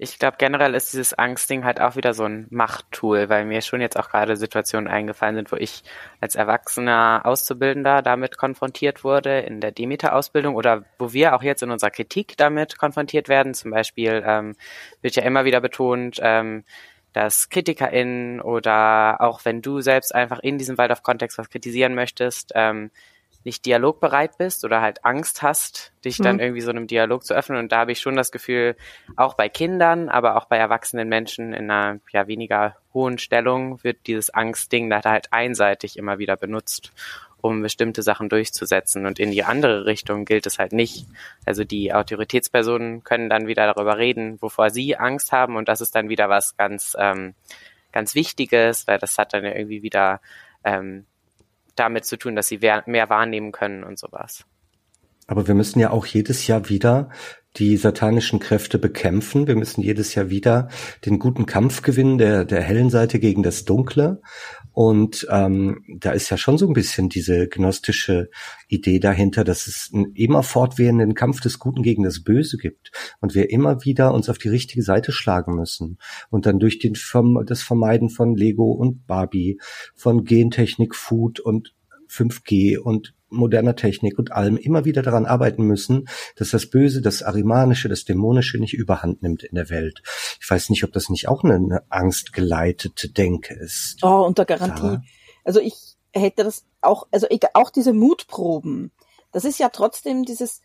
ich glaube, generell ist dieses Angstding halt auch wieder so ein Machttool, weil mir schon jetzt auch gerade Situationen eingefallen sind, wo ich als erwachsener Auszubildender damit konfrontiert wurde in der Demeter-Ausbildung oder wo wir auch jetzt in unserer Kritik damit konfrontiert werden. Zum Beispiel ähm, wird ja immer wieder betont, ähm, dass KritikerInnen oder auch wenn du selbst einfach in diesem Waldorf-Kontext was kritisieren möchtest, ähm, nicht dialogbereit bist oder halt Angst hast, dich dann mhm. irgendwie so einem Dialog zu öffnen. Und da habe ich schon das Gefühl, auch bei Kindern, aber auch bei erwachsenen Menschen in einer ja weniger hohen Stellung wird dieses Angstding da halt einseitig immer wieder benutzt, um bestimmte Sachen durchzusetzen. Und in die andere Richtung gilt es halt nicht. Also die Autoritätspersonen können dann wieder darüber reden, wovor sie Angst haben. Und das ist dann wieder was ganz, ähm, ganz Wichtiges, weil das hat dann irgendwie wieder ähm, damit zu tun, dass sie mehr wahrnehmen können und sowas.
Aber wir müssen ja auch jedes Jahr wieder die satanischen Kräfte bekämpfen. Wir müssen jedes Jahr wieder den guten Kampf gewinnen, der, der hellen Seite gegen das Dunkle. Und ähm, da ist ja schon so ein bisschen diese gnostische Idee dahinter, dass es einen immer fortwährenden Kampf des Guten gegen das Böse gibt und wir immer wieder uns auf die richtige Seite schlagen müssen und dann durch den das Vermeiden von Lego und Barbie, von Gentechnik, Food und 5G und moderner Technik und allem immer wieder daran arbeiten müssen, dass das Böse, das Arimanische, das Dämonische nicht überhand nimmt in der Welt. Ich weiß nicht, ob das nicht auch eine angstgeleitete Denke ist.
Oh, unter Garantie. Sarah? Also ich hätte das auch, also auch diese Mutproben. Das ist ja trotzdem dieses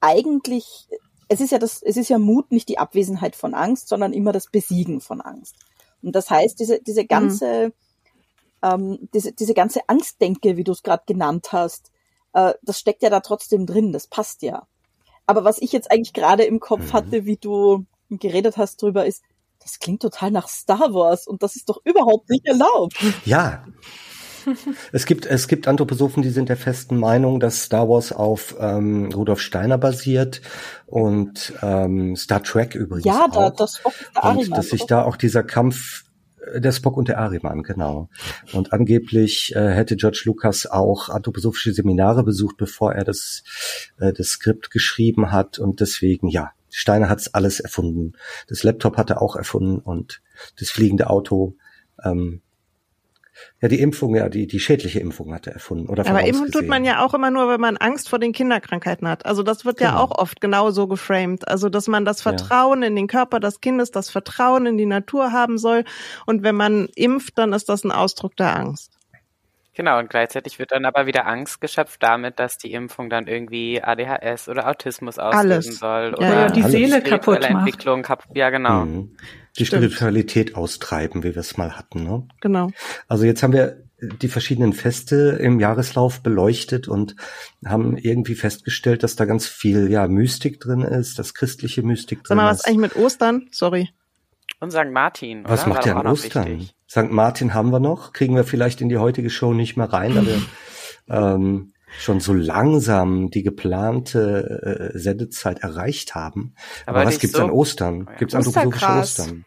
eigentlich, es ist ja das, es ist ja Mut nicht die Abwesenheit von Angst, sondern immer das Besiegen von Angst. Und das heißt, diese, diese ganze, mhm. ähm, diese, diese ganze Angstdenke, wie du es gerade genannt hast, äh, das steckt ja da trotzdem drin, das passt ja. Aber was ich jetzt eigentlich gerade im Kopf mhm. hatte, wie du geredet hast drüber, ist, das klingt total nach Star Wars und das ist doch überhaupt nicht erlaubt.
Ja. es gibt es gibt Anthroposophen, die sind der festen Meinung, dass Star Wars auf ähm, Rudolf Steiner basiert und ähm, Star Trek übrigens
ja,
da,
auch. das
und dass sich da auch dieser Kampf der Spock und der Ariman, genau. Und angeblich äh, hätte George Lucas auch anthroposophische Seminare besucht, bevor er das, äh, das Skript geschrieben hat. Und deswegen, ja, Steiner hat's alles erfunden. Das Laptop hat er auch erfunden und das fliegende Auto. Ähm, ja, die Impfung, ja, die, die schädliche Impfung hat er erfunden. Oder
Aber impfen tut man ja auch immer nur, wenn man Angst vor den Kinderkrankheiten hat. Also das wird genau. ja auch oft genauso geframed. Also, dass man das Vertrauen ja. in den Körper des Kindes, das Vertrauen in die Natur haben soll. Und wenn man impft, dann ist das ein Ausdruck der Angst.
Genau, und gleichzeitig wird dann aber wieder Angst geschöpft damit, dass die Impfung dann irgendwie ADHS oder Autismus auslösen soll.
Oder ja, die Seele kaputt macht.
Entwicklung kaputt. Ja, genau.
Mhm die Stimmt. Spiritualität austreiben, wie wir es mal hatten. Ne?
Genau.
Also jetzt haben wir die verschiedenen Feste im Jahreslauf beleuchtet und haben irgendwie festgestellt, dass da ganz viel ja Mystik drin ist, dass christliche Mystik drin
ist. Sag mal,
was
ist eigentlich mit Ostern? Sorry.
Und St. Martin.
Was macht der an Ostern? St. Martin haben wir noch, kriegen wir vielleicht in die heutige Show nicht mehr rein, wir ähm, schon so langsam die geplante äh, Sendezeit erreicht haben. Aber, Aber was gibt's so an Ostern? Gibt's anthroposophische Ostern?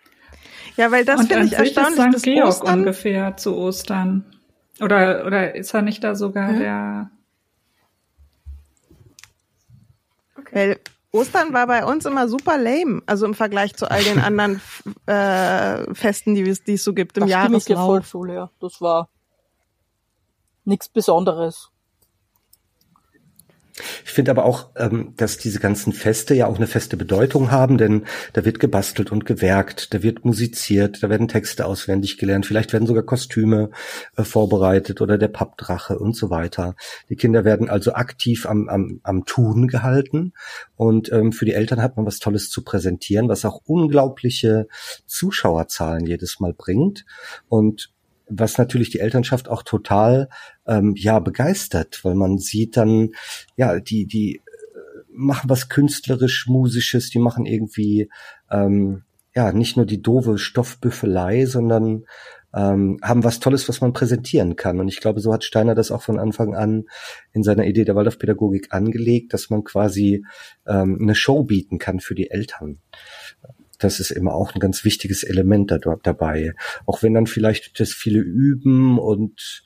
Ja, weil das finde ich erstaunlich.
Ist St. Georg Ostern ungefähr zu Ostern. Oder, oder ist er nicht da sogar mhm. der
Okay. Weil Ostern war bei uns immer super lame, also im Vergleich zu all den anderen äh, Festen, die, die es so gibt im
das
Jahreslauf.
Volksschule, ja. Das war nichts Besonderes.
Ich finde aber auch, ähm, dass diese ganzen Feste ja auch eine feste Bedeutung haben, denn da wird gebastelt und gewerkt, da wird musiziert, da werden Texte auswendig gelernt, vielleicht werden sogar Kostüme äh, vorbereitet oder der Pappdrache und so weiter. Die Kinder werden also aktiv am, am, am Tun gehalten und ähm, für die Eltern hat man was Tolles zu präsentieren, was auch unglaubliche Zuschauerzahlen jedes Mal bringt und was natürlich die Elternschaft auch total ähm, ja begeistert, weil man sieht dann ja die die äh, machen was künstlerisch musisches, die machen irgendwie ähm, ja nicht nur die doofe Stoffbüffelei, sondern ähm, haben was Tolles, was man präsentieren kann. Und ich glaube, so hat Steiner das auch von Anfang an in seiner Idee der Waldorfpädagogik angelegt, dass man quasi ähm, eine Show bieten kann für die Eltern das ist immer auch ein ganz wichtiges Element da, dabei. Auch wenn dann vielleicht das viele Üben und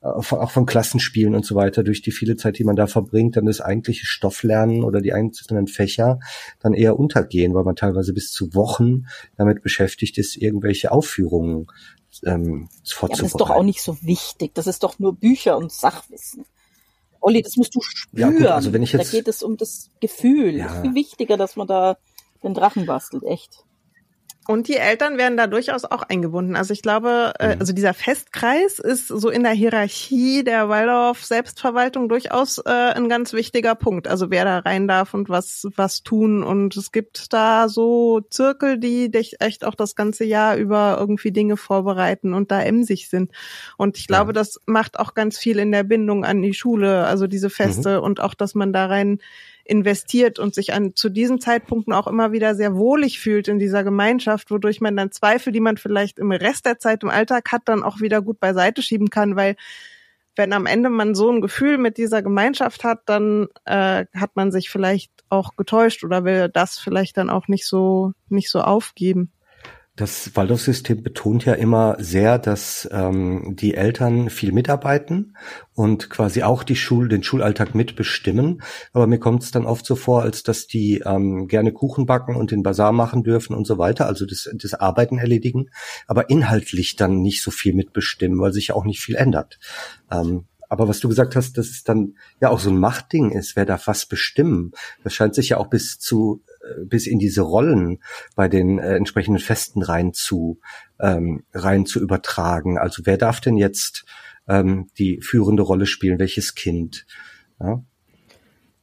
äh, auch von Klassenspielen und so weiter, durch die viele Zeit, die man da verbringt, dann das eigentliche Stofflernen oder die einzelnen Fächer dann eher untergehen, weil man teilweise bis zu Wochen damit beschäftigt ist, irgendwelche Aufführungen ähm, vorzubereiten. Ja,
das ist doch auch nicht so wichtig. Das ist doch nur Bücher und Sachwissen. Olli, das musst du spüren. Ja, gut, also wenn ich jetzt, da geht es um das Gefühl. Ja. ist viel wichtiger, dass man da den Drachen bastelt, echt.
Und die Eltern werden da durchaus auch eingebunden. Also ich glaube, äh, mhm. also dieser Festkreis ist so in der Hierarchie der Waldorf Selbstverwaltung durchaus äh, ein ganz wichtiger Punkt. Also wer da rein darf und was was tun. Und es gibt da so Zirkel, die dich echt auch das ganze Jahr über irgendwie Dinge vorbereiten und da emsig sind. Und ich glaube, ja. das macht auch ganz viel in der Bindung an die Schule. Also diese Feste mhm. und auch, dass man da rein investiert und sich an zu diesen Zeitpunkten auch immer wieder sehr wohlig fühlt in dieser Gemeinschaft, wodurch man dann Zweifel, die man vielleicht im Rest der Zeit im Alltag hat, dann auch wieder gut beiseite schieben kann, weil wenn am Ende man so ein Gefühl mit dieser Gemeinschaft hat, dann äh, hat man sich vielleicht auch getäuscht oder will das vielleicht dann auch nicht so nicht so aufgeben.
Das Waldorfsystem betont ja immer sehr, dass ähm, die Eltern viel mitarbeiten und quasi auch die Schul den Schulalltag mitbestimmen. Aber mir kommt es dann oft so vor, als dass die ähm, gerne Kuchen backen und den Bazar machen dürfen und so weiter, also das, das Arbeiten erledigen, aber inhaltlich dann nicht so viel mitbestimmen, weil sich ja auch nicht viel ändert. Ähm, aber was du gesagt hast, dass es dann ja auch so ein Machtding ist, wer darf was bestimmen, das scheint sich ja auch bis zu bis in diese Rollen bei den äh, entsprechenden Festen rein zu ähm, rein zu übertragen. Also wer darf denn jetzt ähm, die führende Rolle spielen? Welches Kind?
Ja,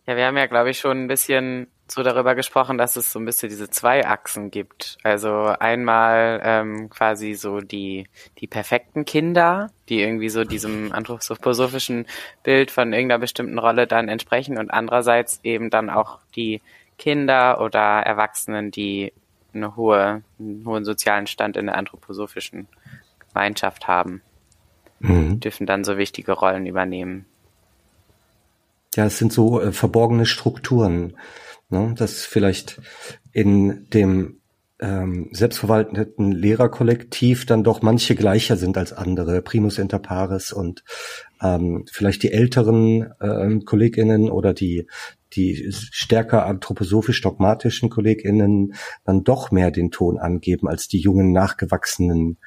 ja wir haben ja, glaube ich, schon ein bisschen so darüber gesprochen, dass es so ein bisschen diese zwei Achsen gibt. Also einmal ähm, quasi so die, die perfekten Kinder, die irgendwie so diesem anthroposophischen Bild von irgendeiner bestimmten Rolle dann entsprechen und andererseits eben dann auch die Kinder oder Erwachsenen, die eine hohe, einen hohen sozialen Stand in der anthroposophischen Gemeinschaft haben, mhm. dürfen dann so wichtige Rollen übernehmen.
Ja, es sind so äh, verborgene Strukturen, ne? dass vielleicht in dem ähm, selbstverwalteten Lehrerkollektiv dann doch manche gleicher sind als andere, primus inter pares und ähm, vielleicht die älteren äh, KollegInnen oder die die stärker anthroposophisch-dogmatischen KollegInnen dann doch mehr den Ton angeben als die jungen, nachgewachsenen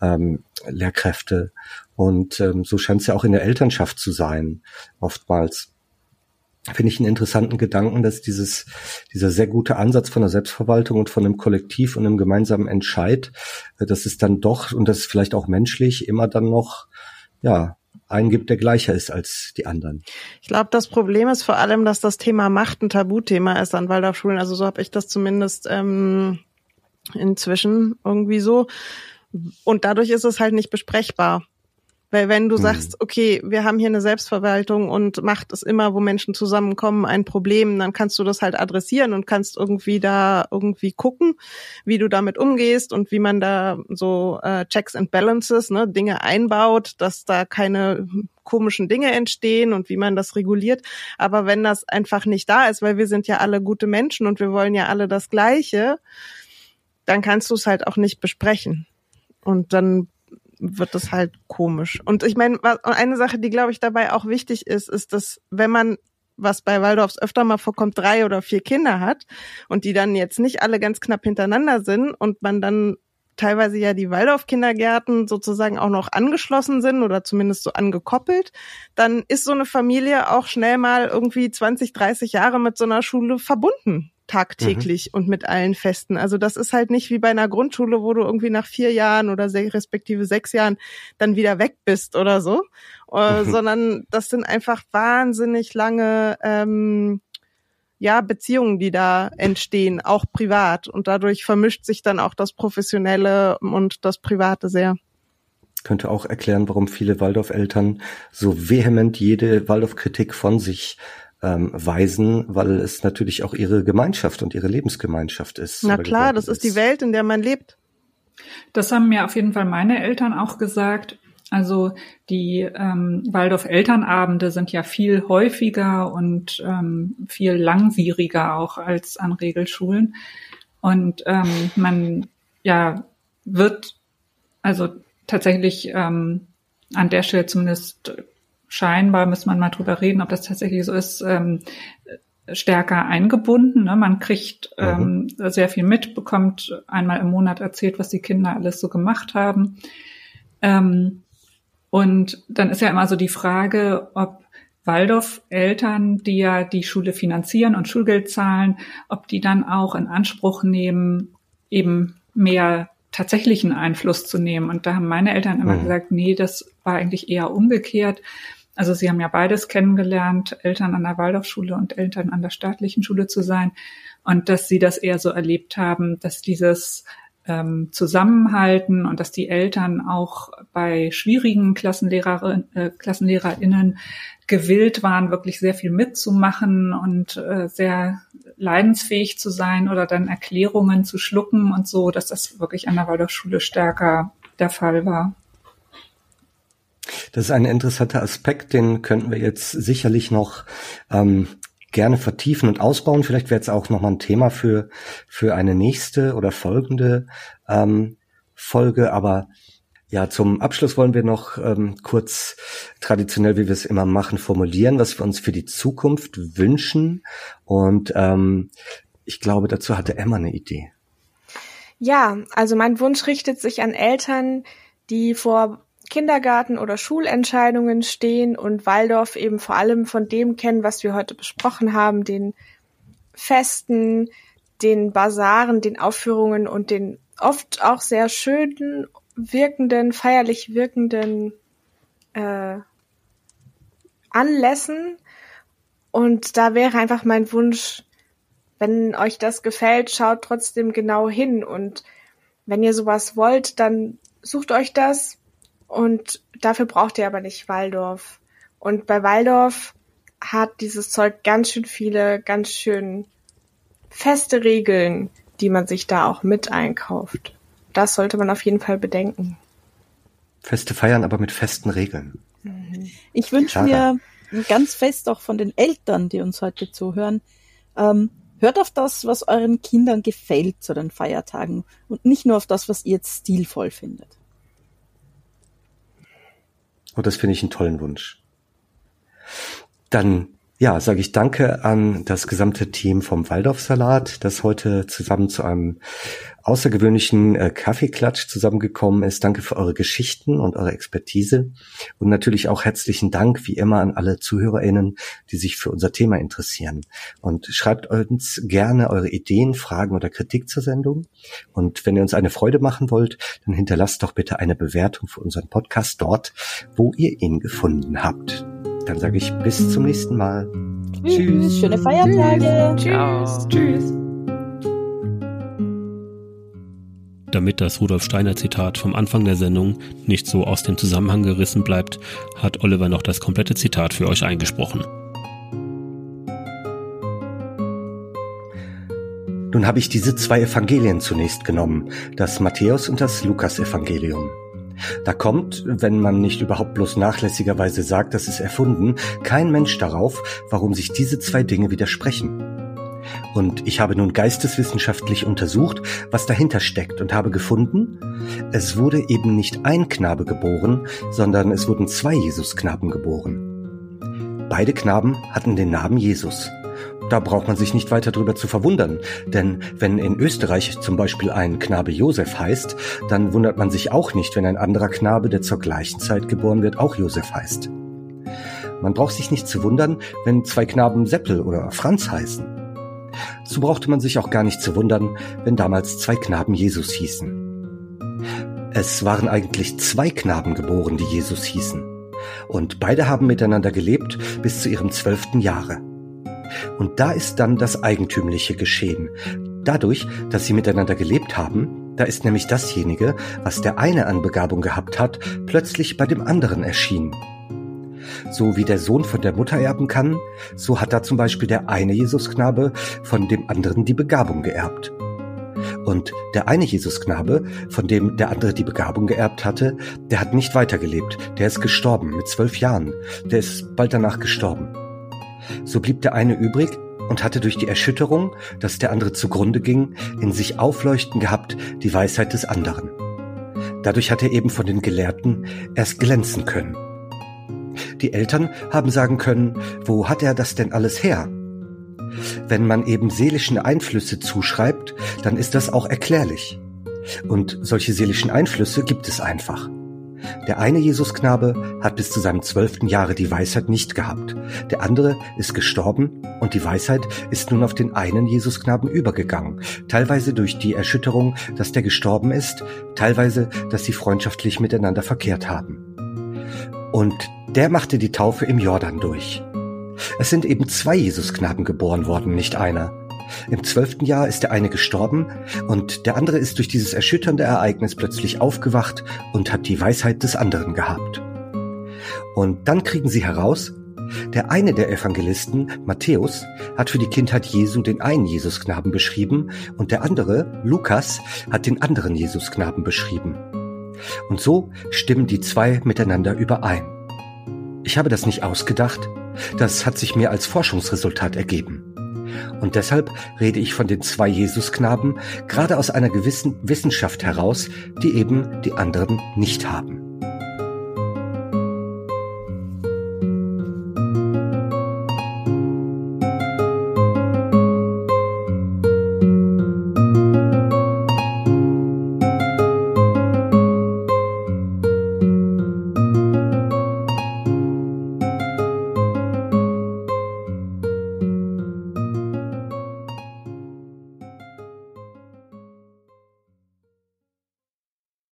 ähm, Lehrkräfte. Und ähm, so scheint es ja auch in der Elternschaft zu sein, oftmals. Finde ich einen interessanten Gedanken, dass dieses, dieser sehr gute Ansatz von der Selbstverwaltung und von einem Kollektiv und einem gemeinsamen Entscheid, äh, dass es dann doch, und das ist vielleicht auch menschlich, immer dann noch, ja, einen gibt, der gleicher ist als die anderen.
Ich glaube, das Problem ist vor allem, dass das Thema Macht ein Tabuthema ist an Waldorfschulen. Also so habe ich das zumindest ähm, inzwischen irgendwie so. Und dadurch ist es halt nicht besprechbar. Weil wenn du hm. sagst, okay, wir haben hier eine Selbstverwaltung und Macht ist immer, wo Menschen zusammenkommen, ein Problem, dann kannst du das halt adressieren und kannst irgendwie da irgendwie gucken, wie du damit umgehst und wie man da so äh, Checks and Balances, ne, Dinge einbaut, dass da keine komischen Dinge entstehen und wie man das reguliert. Aber wenn das einfach nicht da ist, weil wir sind ja alle gute Menschen und wir wollen ja alle das Gleiche, dann kannst du es halt auch nicht besprechen. Und dann wird das halt komisch. Und ich meine, eine Sache, die glaube ich dabei auch wichtig ist, ist, dass wenn man was bei Waldorfs öfter mal vorkommt, drei oder vier Kinder hat und die dann jetzt nicht alle ganz knapp hintereinander sind und man dann teilweise ja die Waldorf-Kindergärten sozusagen auch noch angeschlossen sind oder zumindest so angekoppelt, dann ist so eine Familie auch schnell mal irgendwie 20, 30 Jahre mit so einer Schule verbunden tagtäglich mhm. und mit allen Festen. Also das ist halt nicht wie bei einer Grundschule, wo du irgendwie nach vier Jahren oder se respektive sechs Jahren dann wieder weg bist oder so, äh, mhm. sondern das sind einfach wahnsinnig lange ähm, ja, Beziehungen, die da entstehen, auch privat. Und dadurch vermischt sich dann auch das Professionelle und das Private sehr.
Könnte auch erklären, warum viele Waldorf-Eltern so vehement jede Waldorf-Kritik von sich ähm, weisen, weil es natürlich auch ihre Gemeinschaft und ihre Lebensgemeinschaft ist.
Na klar, das ist die Welt, in der man lebt.
Das haben mir auf jeden Fall meine Eltern auch gesagt. Also die ähm, Waldorf-Elternabende sind ja viel häufiger und ähm, viel langwieriger auch als an Regelschulen. Und ähm, man ja wird also tatsächlich ähm, an der Stelle zumindest scheinbar, muss man mal drüber reden, ob das tatsächlich so ist, ähm, stärker eingebunden. Ne? Man kriegt mhm. ähm, sehr viel mit, bekommt einmal im Monat erzählt, was die Kinder alles so gemacht haben. Ähm, und dann ist ja immer so die Frage, ob Waldorf-Eltern, die ja die Schule finanzieren und Schulgeld zahlen, ob die dann auch in Anspruch nehmen, eben mehr tatsächlichen Einfluss zu nehmen. Und da haben meine Eltern immer mhm. gesagt, nee, das war eigentlich eher umgekehrt. Also sie haben ja beides kennengelernt, Eltern an der Waldorfschule und Eltern an der staatlichen Schule zu sein. Und dass sie das eher so erlebt haben, dass dieses ähm, zusammenhalten und dass die Eltern auch bei schwierigen Klassenlehrer, äh, KlassenlehrerInnen gewillt waren, wirklich sehr viel mitzumachen und äh, sehr leidensfähig zu sein oder dann Erklärungen zu schlucken und so, dass das wirklich an der Waldorfschule stärker der Fall war.
Das ist ein interessanter Aspekt, den könnten wir jetzt sicherlich noch ähm, gerne vertiefen und ausbauen. Vielleicht wäre es auch nochmal ein Thema für, für eine nächste oder folgende ähm, Folge. Aber ja, zum Abschluss wollen wir noch ähm, kurz traditionell, wie wir es immer machen, formulieren, was wir uns für die Zukunft wünschen. Und ähm, ich glaube, dazu hatte Emma eine Idee.
Ja, also mein Wunsch richtet sich an Eltern, die vor Kindergarten- oder Schulentscheidungen stehen und Waldorf eben vor allem von dem kennen, was wir heute besprochen haben, den Festen, den Basaren, den Aufführungen und den oft auch sehr schönen wirkenden, feierlich wirkenden äh, Anlässen. Und da wäre einfach mein Wunsch, wenn euch das gefällt, schaut trotzdem genau hin. Und wenn ihr sowas wollt, dann sucht euch das, und dafür braucht ihr aber nicht Waldorf. Und bei Waldorf hat dieses Zeug ganz schön viele, ganz schön feste Regeln, die man sich da auch mit einkauft. Das sollte man auf jeden Fall bedenken.
Feste feiern, aber mit festen Regeln.
Mhm. Ich wünsche mir ganz fest auch von den Eltern, die uns heute zuhören, ähm, hört auf das, was euren Kindern gefällt zu den Feiertagen und nicht nur auf das, was ihr jetzt stilvoll findet.
Und das finde ich einen tollen Wunsch. Dann ja, sage ich danke an das gesamte Team vom Waldorfsalat, das heute zusammen zu einem außergewöhnlichen äh, Kaffeeklatsch zusammengekommen ist. Danke für eure Geschichten und eure Expertise. Und natürlich auch herzlichen Dank, wie immer, an alle ZuhörerInnen, die sich für unser Thema interessieren. Und schreibt uns gerne eure Ideen, Fragen oder Kritik zur Sendung. Und wenn ihr uns eine Freude machen wollt, dann hinterlasst doch bitte eine Bewertung für unseren Podcast dort, wo ihr ihn gefunden habt. Dann sage ich bis zum nächsten Mal.
Tschüss. Tschüss. Schöne Feiertage.
Tschüss. Tschüss.
Damit das Rudolf Steiner Zitat vom Anfang der Sendung nicht so aus dem Zusammenhang gerissen bleibt, hat Oliver noch das komplette Zitat für euch eingesprochen.
Nun habe ich diese zwei Evangelien zunächst genommen, das Matthäus und das Lukas-Evangelium. Da kommt, wenn man nicht überhaupt bloß nachlässigerweise sagt, das ist erfunden, kein Mensch darauf, warum sich diese zwei Dinge widersprechen. Und ich habe nun geisteswissenschaftlich untersucht, was dahinter steckt und habe gefunden, es wurde eben nicht ein Knabe geboren, sondern es wurden zwei Jesusknaben geboren. Beide Knaben hatten den Namen Jesus. Da braucht man sich nicht weiter drüber zu verwundern, denn wenn in Österreich zum Beispiel ein Knabe Josef heißt, dann wundert man sich auch nicht, wenn ein anderer Knabe, der zur gleichen Zeit geboren wird, auch Josef heißt. Man braucht sich nicht zu wundern, wenn zwei Knaben Seppel oder Franz heißen. So brauchte man sich auch gar nicht zu wundern, wenn damals zwei Knaben Jesus hießen. Es waren eigentlich zwei Knaben geboren, die Jesus hießen. Und beide haben miteinander gelebt bis zu ihrem zwölften Jahre. Und da ist dann das Eigentümliche geschehen. Dadurch, dass sie miteinander gelebt haben, da ist nämlich dasjenige, was der eine an Begabung gehabt hat, plötzlich bei dem anderen erschienen. So wie der Sohn von der Mutter erben kann, so hat da zum Beispiel der eine Jesusknabe von dem anderen die Begabung geerbt. Und der eine Jesusknabe, von dem der andere die Begabung geerbt hatte, der hat nicht weitergelebt, der ist gestorben mit zwölf Jahren, der ist bald danach gestorben. So blieb der eine übrig und hatte durch die Erschütterung, dass der andere zugrunde ging, in sich aufleuchten gehabt die Weisheit des anderen. Dadurch hat er eben von den Gelehrten erst glänzen können. Die Eltern haben sagen können, wo hat er das denn alles her? Wenn man eben seelischen Einflüsse zuschreibt, dann ist das auch erklärlich. Und solche seelischen Einflüsse gibt es einfach. Der eine Jesusknabe hat bis zu seinem zwölften Jahre die Weisheit nicht gehabt. Der andere ist gestorben und die Weisheit ist nun auf den einen Jesusknaben übergegangen. Teilweise durch die Erschütterung, dass der gestorben ist, teilweise, dass sie freundschaftlich miteinander verkehrt haben. Und der machte die Taufe im Jordan durch. Es sind eben zwei Jesusknaben geboren worden, nicht einer. Im zwölften Jahr ist der eine gestorben und der andere ist durch dieses erschütternde Ereignis plötzlich aufgewacht und hat die Weisheit des anderen gehabt. Und dann kriegen sie heraus, der eine der Evangelisten, Matthäus, hat für die Kindheit Jesu den einen Jesusknaben beschrieben und der andere, Lukas, hat den anderen Jesusknaben beschrieben. Und so stimmen die zwei miteinander überein. Ich habe das nicht ausgedacht, das hat sich mir als Forschungsresultat ergeben. Und deshalb rede ich von den zwei Jesusknaben gerade aus einer gewissen Wissenschaft heraus, die eben die anderen nicht haben.